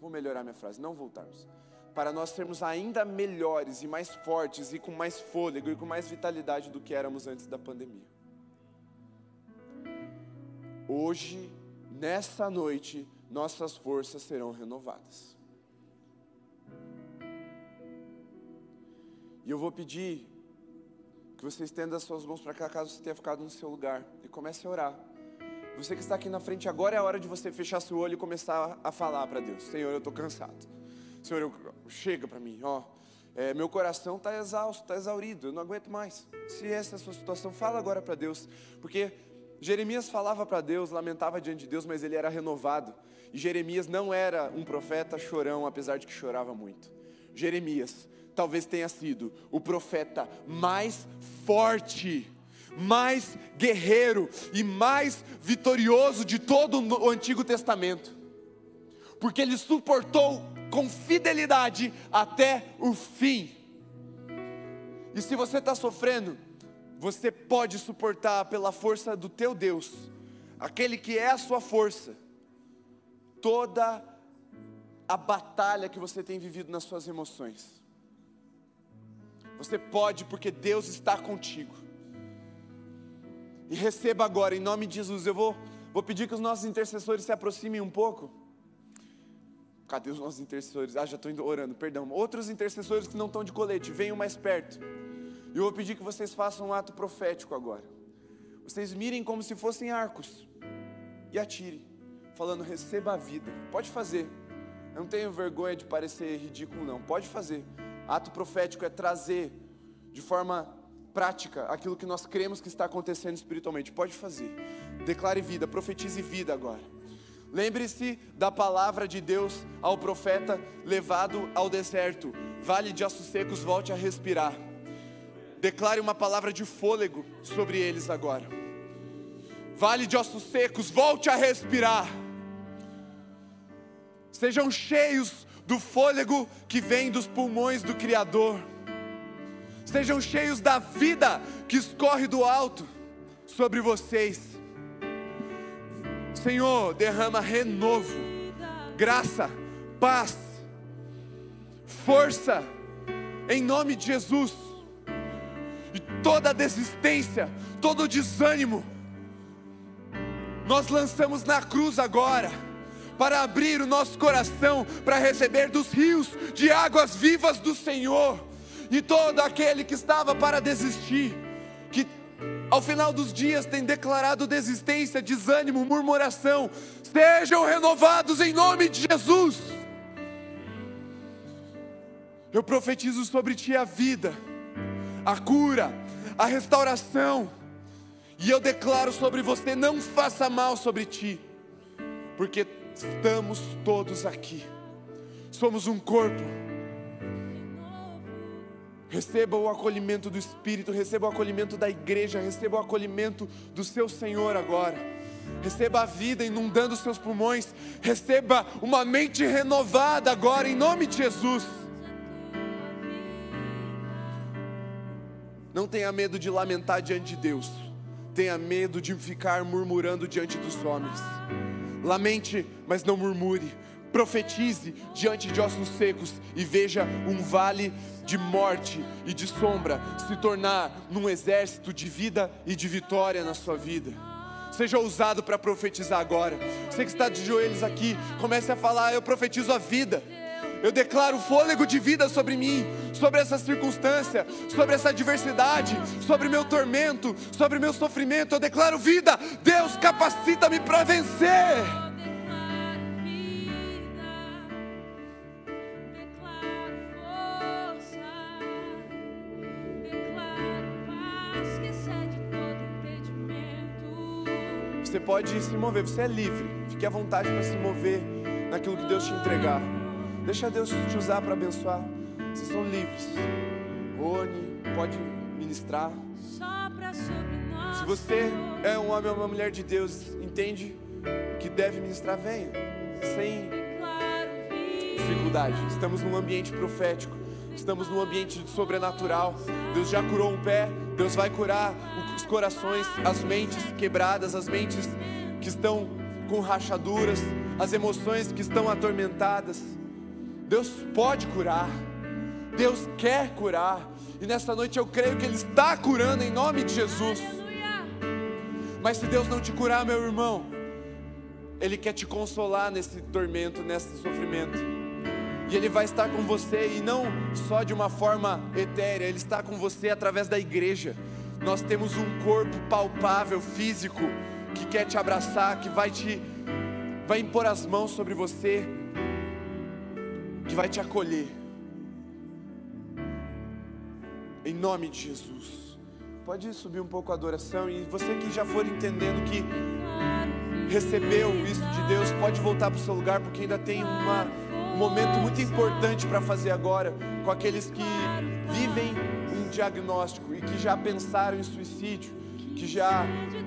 vou melhorar minha frase, não voltarmos, para nós sermos ainda melhores e mais fortes e com mais fôlego e com mais vitalidade do que éramos antes da pandemia. Hoje, nessa noite, nossas forças serão renovadas. E eu vou pedir que você estenda as suas mãos para cá, caso você tenha ficado no seu lugar, e comece a orar. Você que está aqui na frente, agora é a hora de você fechar seu olho e começar a falar para Deus: Senhor, eu estou cansado. Senhor, eu, chega para mim, ó. É, meu coração está exausto, está exaurido, eu não aguento mais. Se essa é a sua situação, fala agora para Deus, porque Jeremias falava para Deus, lamentava diante de Deus, mas ele era renovado. E Jeremias não era um profeta chorão, apesar de que chorava muito. Jeremias talvez tenha sido o profeta mais forte, mais guerreiro e mais vitorioso de todo o Antigo Testamento, porque ele suportou com fidelidade até o fim. E se você está sofrendo, você pode suportar pela força do teu Deus, aquele que é a sua força, toda a batalha que você tem vivido nas suas emoções. Você pode porque Deus está contigo. E receba agora, em nome de Jesus. Eu vou, vou pedir que os nossos intercessores se aproximem um pouco. Cadê os nossos intercessores? Ah, já estou orando, perdão. Outros intercessores que não estão de colete, venham mais perto. E eu vou pedir que vocês façam um ato profético agora. Vocês mirem como se fossem arcos e atirem, falando: receba a vida. Pode fazer. Eu não tenho vergonha de parecer ridículo, não. Pode fazer. Ato profético é trazer de forma prática aquilo que nós cremos que está acontecendo espiritualmente. Pode fazer. Declare vida, profetize vida agora. Lembre-se da palavra de Deus ao profeta levado ao deserto. Vale de ossos secos, volte a respirar. Declare uma palavra de fôlego sobre eles agora. Vale de ossos secos, volte a respirar. Sejam cheios do fôlego que vem dos pulmões do Criador. Sejam cheios da vida que escorre do alto sobre vocês. Senhor, derrama renovo, graça, paz, força, em nome de Jesus e toda desistência, todo desânimo, nós lançamos na cruz agora, para abrir o nosso coração, para receber dos rios de águas vivas do Senhor, e todo aquele que estava para desistir, que ao final dos dias tem declarado desistência, desânimo, murmuração, sejam renovados em nome de Jesus. Eu profetizo sobre ti a vida a cura, a restauração. E eu declaro sobre você: não faça mal sobre ti, porque estamos todos aqui, somos um corpo. Receba o acolhimento do Espírito, receba o acolhimento da igreja, receba o acolhimento do seu Senhor agora. Receba a vida inundando os seus pulmões, receba uma mente renovada agora, em nome de Jesus. Não tenha medo de lamentar diante de Deus. Tenha medo de ficar murmurando diante dos homens. Lamente, mas não murmure. Profetize diante de ossos secos e veja um vale de morte e de sombra se tornar num exército de vida e de vitória na sua vida. Seja ousado para profetizar agora. Você que está de joelhos aqui, comece a falar: Eu profetizo a vida. Eu declaro fôlego de vida sobre mim, sobre essa circunstância, sobre essa adversidade, sobre meu tormento, sobre meu sofrimento. Eu declaro vida. Deus capacita-me para vencer. Você pode se mover, você é livre. Fique à vontade para se mover naquilo que Deus te entregar. Deixa Deus te usar para abençoar. Vocês são livres. Rony, pode ministrar. Se você é um homem ou uma mulher de Deus, entende que deve ministrar, venha. Sem dificuldade. Estamos num ambiente profético. Estamos num ambiente sobrenatural. Deus já curou um pé, Deus vai curar os corações, as mentes quebradas, as mentes que estão com rachaduras, as emoções que estão atormentadas. Deus pode curar, Deus quer curar, e nessa noite eu creio que Ele está curando em nome de Jesus. Mas se Deus não te curar, meu irmão, Ele quer te consolar nesse tormento, nesse sofrimento. E Ele vai estar com você, e não só de uma forma etérea, Ele está com você através da igreja. Nós temos um corpo palpável, físico, que quer te abraçar, que vai te vai impor as mãos sobre você, que vai te acolher. Em nome de Jesus. Pode subir um pouco a adoração e você que já for entendendo que recebeu isso de Deus, pode voltar para o seu lugar porque ainda tem uma, um momento muito importante para fazer agora com aqueles que vivem um diagnóstico e que já pensaram em suicídio, que já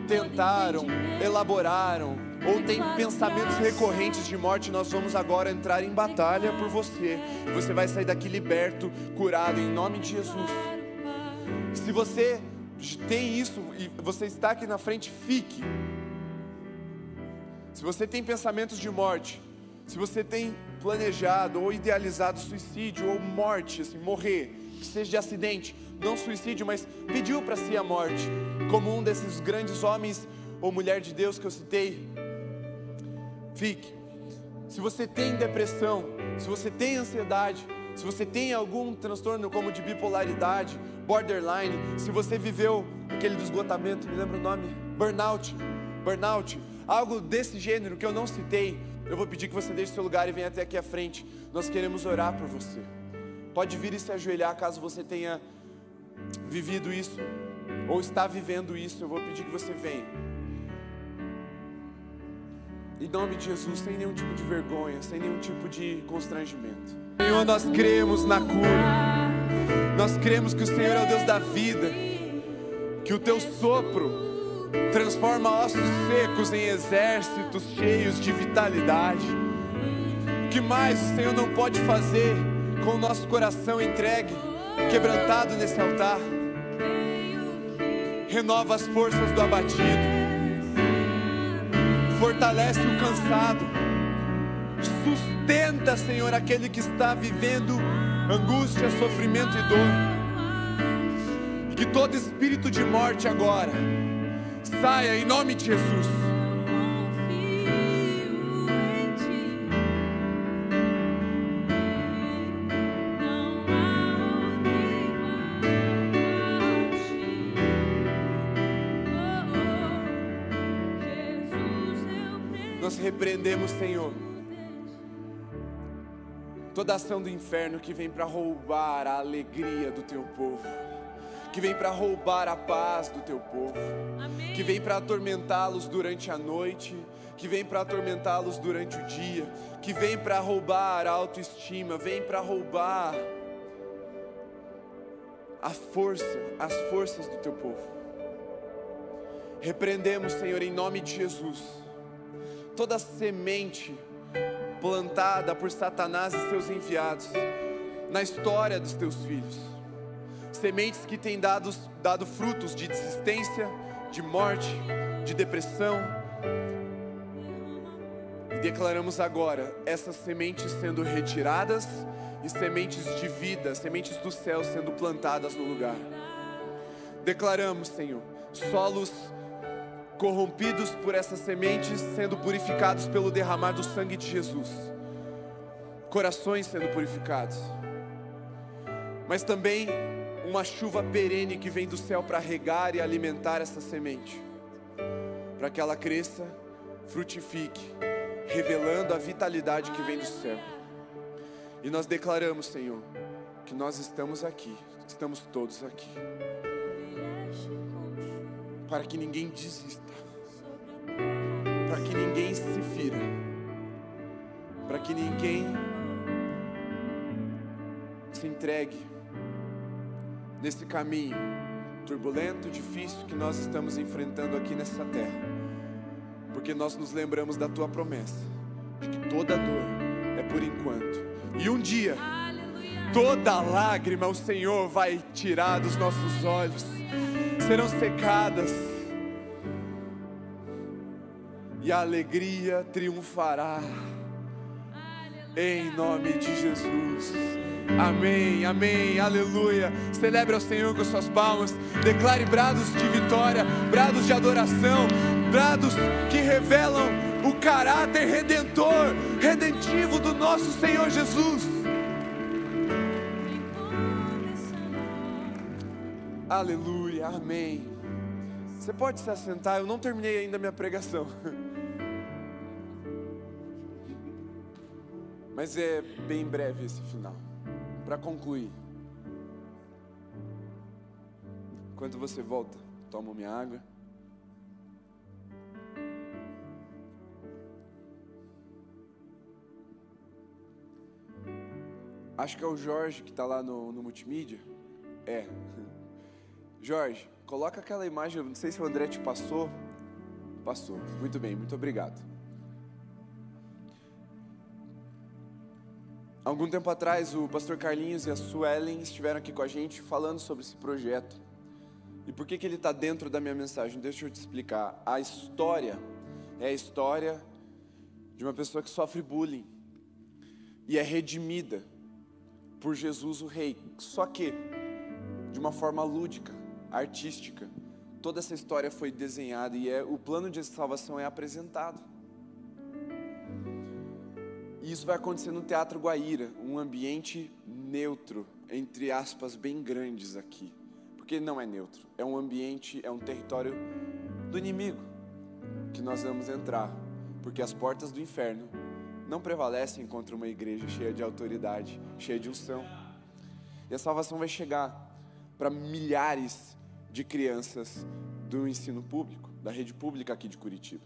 tentaram, elaboraram, ou tem pensamentos recorrentes de morte, nós vamos agora entrar em batalha por você. Você vai sair daqui liberto, curado em nome de Jesus. Se você tem isso e você está aqui na frente, fique. Se você tem pensamentos de morte, se você tem planejado ou idealizado suicídio ou morte, assim, morrer, que seja de acidente, não suicídio, mas pediu para si a morte, como um desses grandes homens ou mulher de Deus que eu citei, fique. Se você tem depressão, se você tem ansiedade, se você tem algum transtorno como de bipolaridade, borderline, se você viveu aquele do esgotamento, me lembra o nome? Burnout, burnout, algo desse gênero que eu não citei, eu vou pedir que você deixe seu lugar e venha até aqui à frente. Nós queremos orar por você. Pode vir e se ajoelhar caso você tenha vivido isso ou está vivendo isso. Eu vou pedir que você venha. Em nome de Jesus, sem nenhum tipo de vergonha, sem nenhum tipo de constrangimento. Senhor, nós cremos na cura. Nós cremos que o Senhor é o Deus da vida. Que o teu sopro transforma ossos secos em exércitos cheios de vitalidade. O que mais o Senhor não pode fazer com o nosso coração entregue, quebrantado nesse altar? Renova as forças do abatido, fortalece o cansado, sustenta, Senhor, aquele que está vivendo angústia, sofrimento e dor. Que todo espírito de morte agora saia em nome de Jesus. Nós repreendemos, Senhor, toda ação do inferno que vem para roubar a alegria do teu povo. Que vem para roubar a paz do teu povo, Amém. que vem para atormentá-los durante a noite, que vem para atormentá-los durante o dia, que vem para roubar a autoestima, vem para roubar a força, as forças do teu povo. Repreendemos, Senhor, em nome de Jesus, toda semente plantada por Satanás e seus enviados na história dos teus filhos sementes que têm dado, dado frutos de desistência, de morte, de depressão. declaramos agora essas sementes sendo retiradas e sementes de vida, sementes do céu sendo plantadas no lugar. Declaramos, Senhor, solos corrompidos por essas sementes sendo purificados pelo derramar do sangue de Jesus, corações sendo purificados, mas também uma chuva perene que vem do céu para regar e alimentar essa semente, para que ela cresça, frutifique, revelando a vitalidade que vem do céu. E nós declaramos, Senhor, que nós estamos aqui, estamos todos aqui, para que ninguém desista para que ninguém se fira, para que ninguém se entregue nesse caminho turbulento, difícil que nós estamos enfrentando aqui nessa terra, porque nós nos lembramos da tua promessa, de que toda dor é por enquanto, e um dia toda lágrima o Senhor vai tirar dos nossos olhos, serão secadas e a alegria triunfará. Em nome de Jesus. Amém, amém, aleluia. Celebre ao Senhor com suas palmas. Declare brados de vitória, brados de adoração, brados que revelam o caráter redentor, redentivo do nosso Senhor Jesus. Aleluia, amém. Você pode se assentar, eu não terminei ainda a minha pregação. Mas é bem breve esse final. Para concluir. Enquanto você volta, toma minha água. Acho que é o Jorge que está lá no, no multimídia. É. Jorge, coloca aquela imagem. Não sei se o André te passou. Passou. Muito bem, muito obrigado. Algum tempo atrás, o pastor Carlinhos e a Suelen estiveram aqui com a gente falando sobre esse projeto. E por que, que ele está dentro da minha mensagem? Deixa eu te explicar. A história é a história de uma pessoa que sofre bullying e é redimida por Jesus o Rei. Só que de uma forma lúdica, artística. Toda essa história foi desenhada e é, o plano de salvação é apresentado. Isso vai acontecer no Teatro Guaíra, um ambiente neutro, entre aspas, bem grandes aqui. Porque não é neutro, é um ambiente, é um território do inimigo que nós vamos entrar. Porque as portas do inferno não prevalecem contra uma igreja cheia de autoridade, cheia de unção. E a salvação vai chegar para milhares de crianças do ensino público, da rede pública aqui de Curitiba.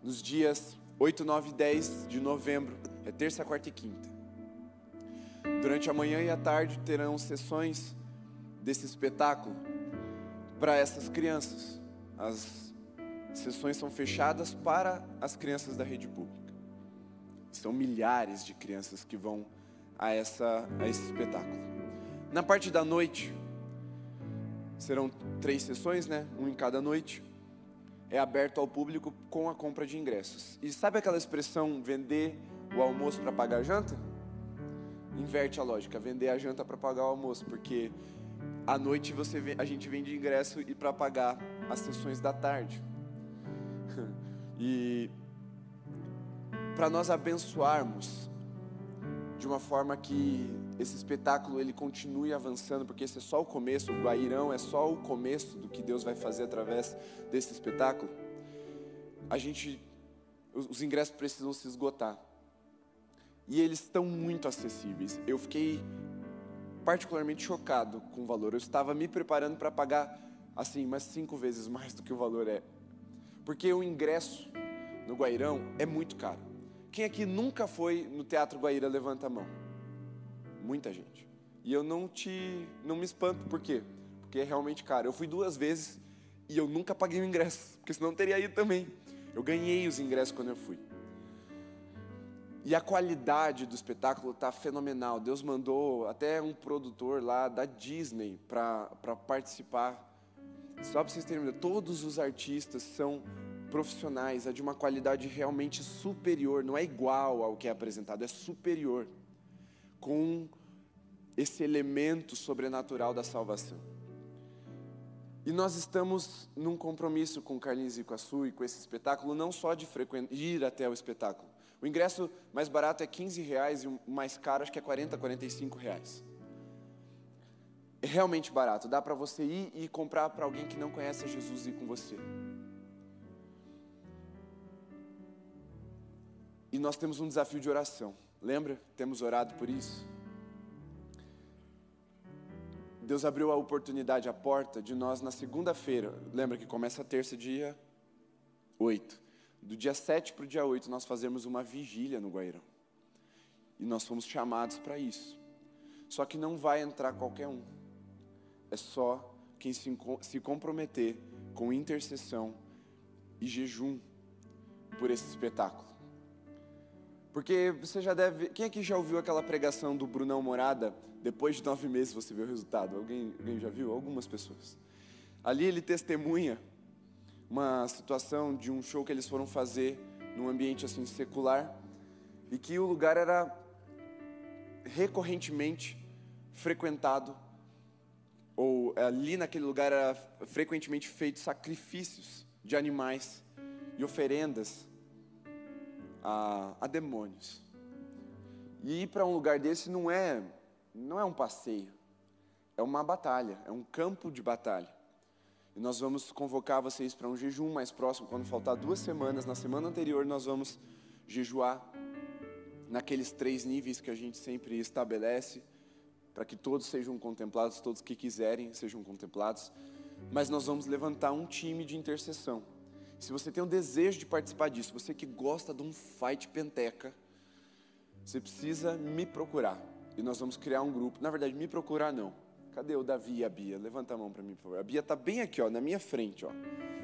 Nos dias 8, 9 e 10 de novembro, é terça, quarta e quinta. Durante a manhã e a tarde terão sessões desse espetáculo para essas crianças. As sessões são fechadas para as crianças da rede pública. São milhares de crianças que vão a, essa, a esse espetáculo. Na parte da noite, serão três sessões, né? Um em cada noite é aberto ao público com a compra de ingressos. E sabe aquela expressão vender o almoço para pagar a janta? Inverte a lógica, vender a janta para pagar o almoço, porque à noite você a gente vende ingresso e para pagar as sessões da tarde. E para nós abençoarmos de uma forma que esse espetáculo ele continue avançando, porque esse é só o começo, o Guairão é só o começo do que Deus vai fazer através desse espetáculo. A gente, os ingressos precisam se esgotar. E eles estão muito acessíveis. Eu fiquei particularmente chocado com o valor. Eu estava me preparando para pagar assim, mais cinco vezes mais do que o valor é. Porque o ingresso no Guairão é muito caro. Quem aqui nunca foi no Teatro Guaíra, levanta a mão. Muita gente. E eu não te, não me espanto, por quê? Porque é realmente caro. Eu fui duas vezes e eu nunca paguei o ingresso, porque senão teria ido também. Eu ganhei os ingressos quando eu fui. E a qualidade do espetáculo está fenomenal. Deus mandou até um produtor lá da Disney para participar. Só para vocês terem uma ideia, todos os artistas são profissionais, é de uma qualidade realmente superior, não é igual ao que é apresentado, é superior, com esse elemento sobrenatural da salvação. E nós estamos num compromisso com Carlinhos e Su e com esse espetáculo, não só de ir até o espetáculo. O ingresso mais barato é 15 reais e o mais caro acho que é 40, 45 reais. É realmente barato, dá para você ir e comprar para alguém que não conhece Jesus ir com você. E nós temos um desafio de oração. Lembra? Temos orado por isso. Deus abriu a oportunidade, a porta de nós na segunda-feira. Lembra que começa a terça, dia 8. Do dia 7 para o dia 8, nós fazemos uma vigília no Guairão. E nós fomos chamados para isso. Só que não vai entrar qualquer um. É só quem se, se comprometer com intercessão e jejum por esse espetáculo. Porque você já deve. Quem aqui já ouviu aquela pregação do Brunão Morada? Depois de nove meses você vê o resultado. Alguém, alguém já viu? Algumas pessoas. Ali ele testemunha uma situação de um show que eles foram fazer num ambiente assim secular e que o lugar era recorrentemente frequentado ou ali naquele lugar era frequentemente feito sacrifícios de animais e oferendas a, a demônios. E ir para um lugar desse não é, não é um passeio, é uma batalha, é um campo de batalha. E nós vamos convocar vocês para um jejum mais próximo, quando faltar duas semanas. Na semana anterior, nós vamos jejuar naqueles três níveis que a gente sempre estabelece, para que todos sejam contemplados, todos que quiserem sejam contemplados. Mas nós vamos levantar um time de intercessão se você tem o desejo de participar disso, você que gosta de um fight penteca, você precisa me procurar. E nós vamos criar um grupo. Na verdade, me procurar não. Cadê o Davi e a Bia? Levanta a mão para mim, por favor. A Bia está bem aqui, ó, na minha frente, ó.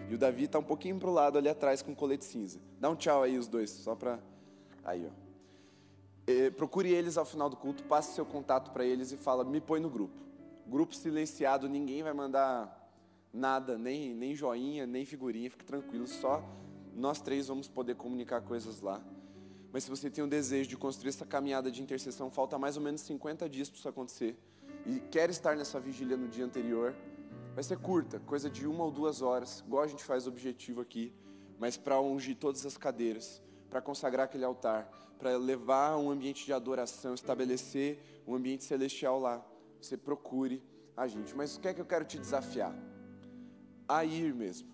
E o Davi está um pouquinho pro lado ali atrás com colete cinza. Dá um tchau aí os dois, só para aí, ó. E, procure eles ao final do culto, passe seu contato para eles e fala: "Me põe no grupo". Grupo silenciado, ninguém vai mandar nada, nem, nem joinha, nem figurinha, fique tranquilo, só nós três vamos poder comunicar coisas lá. Mas se você tem o desejo de construir essa caminhada de intercessão, falta mais ou menos 50 dias para isso acontecer, e quer estar nessa vigília no dia anterior, vai ser curta, coisa de uma ou duas horas, igual a gente faz objetivo aqui, mas para ungir todas as cadeiras, para consagrar aquele altar, para levar um ambiente de adoração, estabelecer um ambiente celestial lá. Você procure a gente. Mas o que é que eu quero te desafiar? A ir mesmo,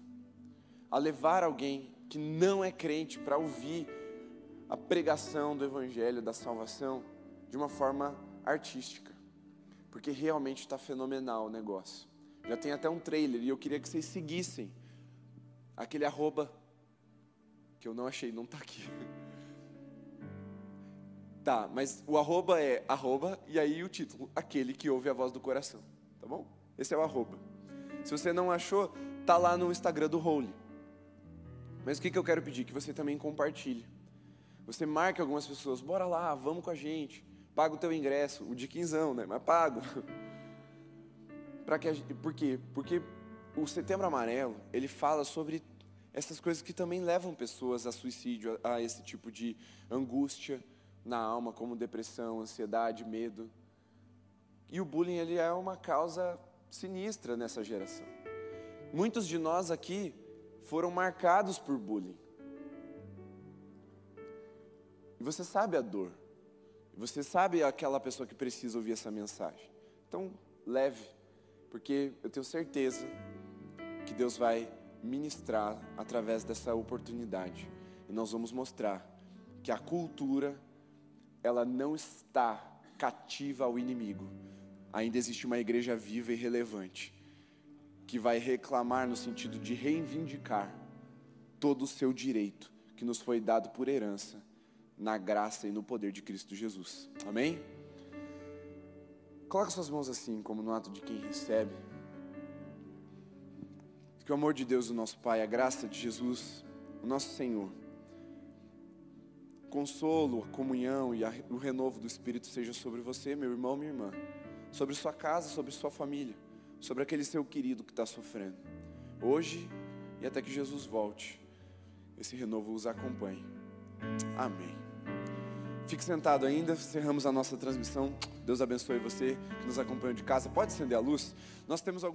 a levar alguém que não é crente para ouvir a pregação do Evangelho, da salvação, de uma forma artística, porque realmente está fenomenal o negócio. Já tem até um trailer e eu queria que vocês seguissem aquele arroba que eu não achei, não está aqui. Tá, mas o arroba é arroba e aí o título, aquele que ouve a voz do coração, tá bom? Esse é o arroba. Se você não achou, tá lá no Instagram do Holy. Mas o que, que eu quero pedir? Que você também compartilhe. Você marque algumas pessoas, bora lá, vamos com a gente. Paga o teu ingresso, o de quinzão, né? Mas pago. Para que gente, por quê? Porque o Setembro Amarelo, ele fala sobre essas coisas que também levam pessoas a suicídio, a, a esse tipo de angústia na alma, como depressão, ansiedade, medo. E o bullying ele é uma causa sinistra nessa geração. Muitos de nós aqui foram marcados por bullying. E você sabe a dor. Você sabe aquela pessoa que precisa ouvir essa mensagem. Então, leve, porque eu tenho certeza que Deus vai ministrar através dessa oportunidade. E nós vamos mostrar que a cultura ela não está cativa ao inimigo, ainda existe uma igreja viva e relevante que vai reclamar no sentido de reivindicar todo o seu direito que nos foi dado por herança na graça e no poder de Cristo Jesus. Amém? Coloque suas mãos assim, como no ato de quem recebe. Que o amor de Deus, o nosso Pai, a graça de Jesus, o nosso Senhor, consolo, a comunhão e o renovo do Espírito seja sobre você, meu irmão, minha irmã sobre sua casa, sobre sua família, sobre aquele seu querido que está sofrendo. Hoje e até que Jesus volte. esse renovo os acompanhe. Amém. Fique sentado ainda, encerramos a nossa transmissão. Deus abençoe você que nos acompanha de casa. Pode acender a luz. Nós temos alguns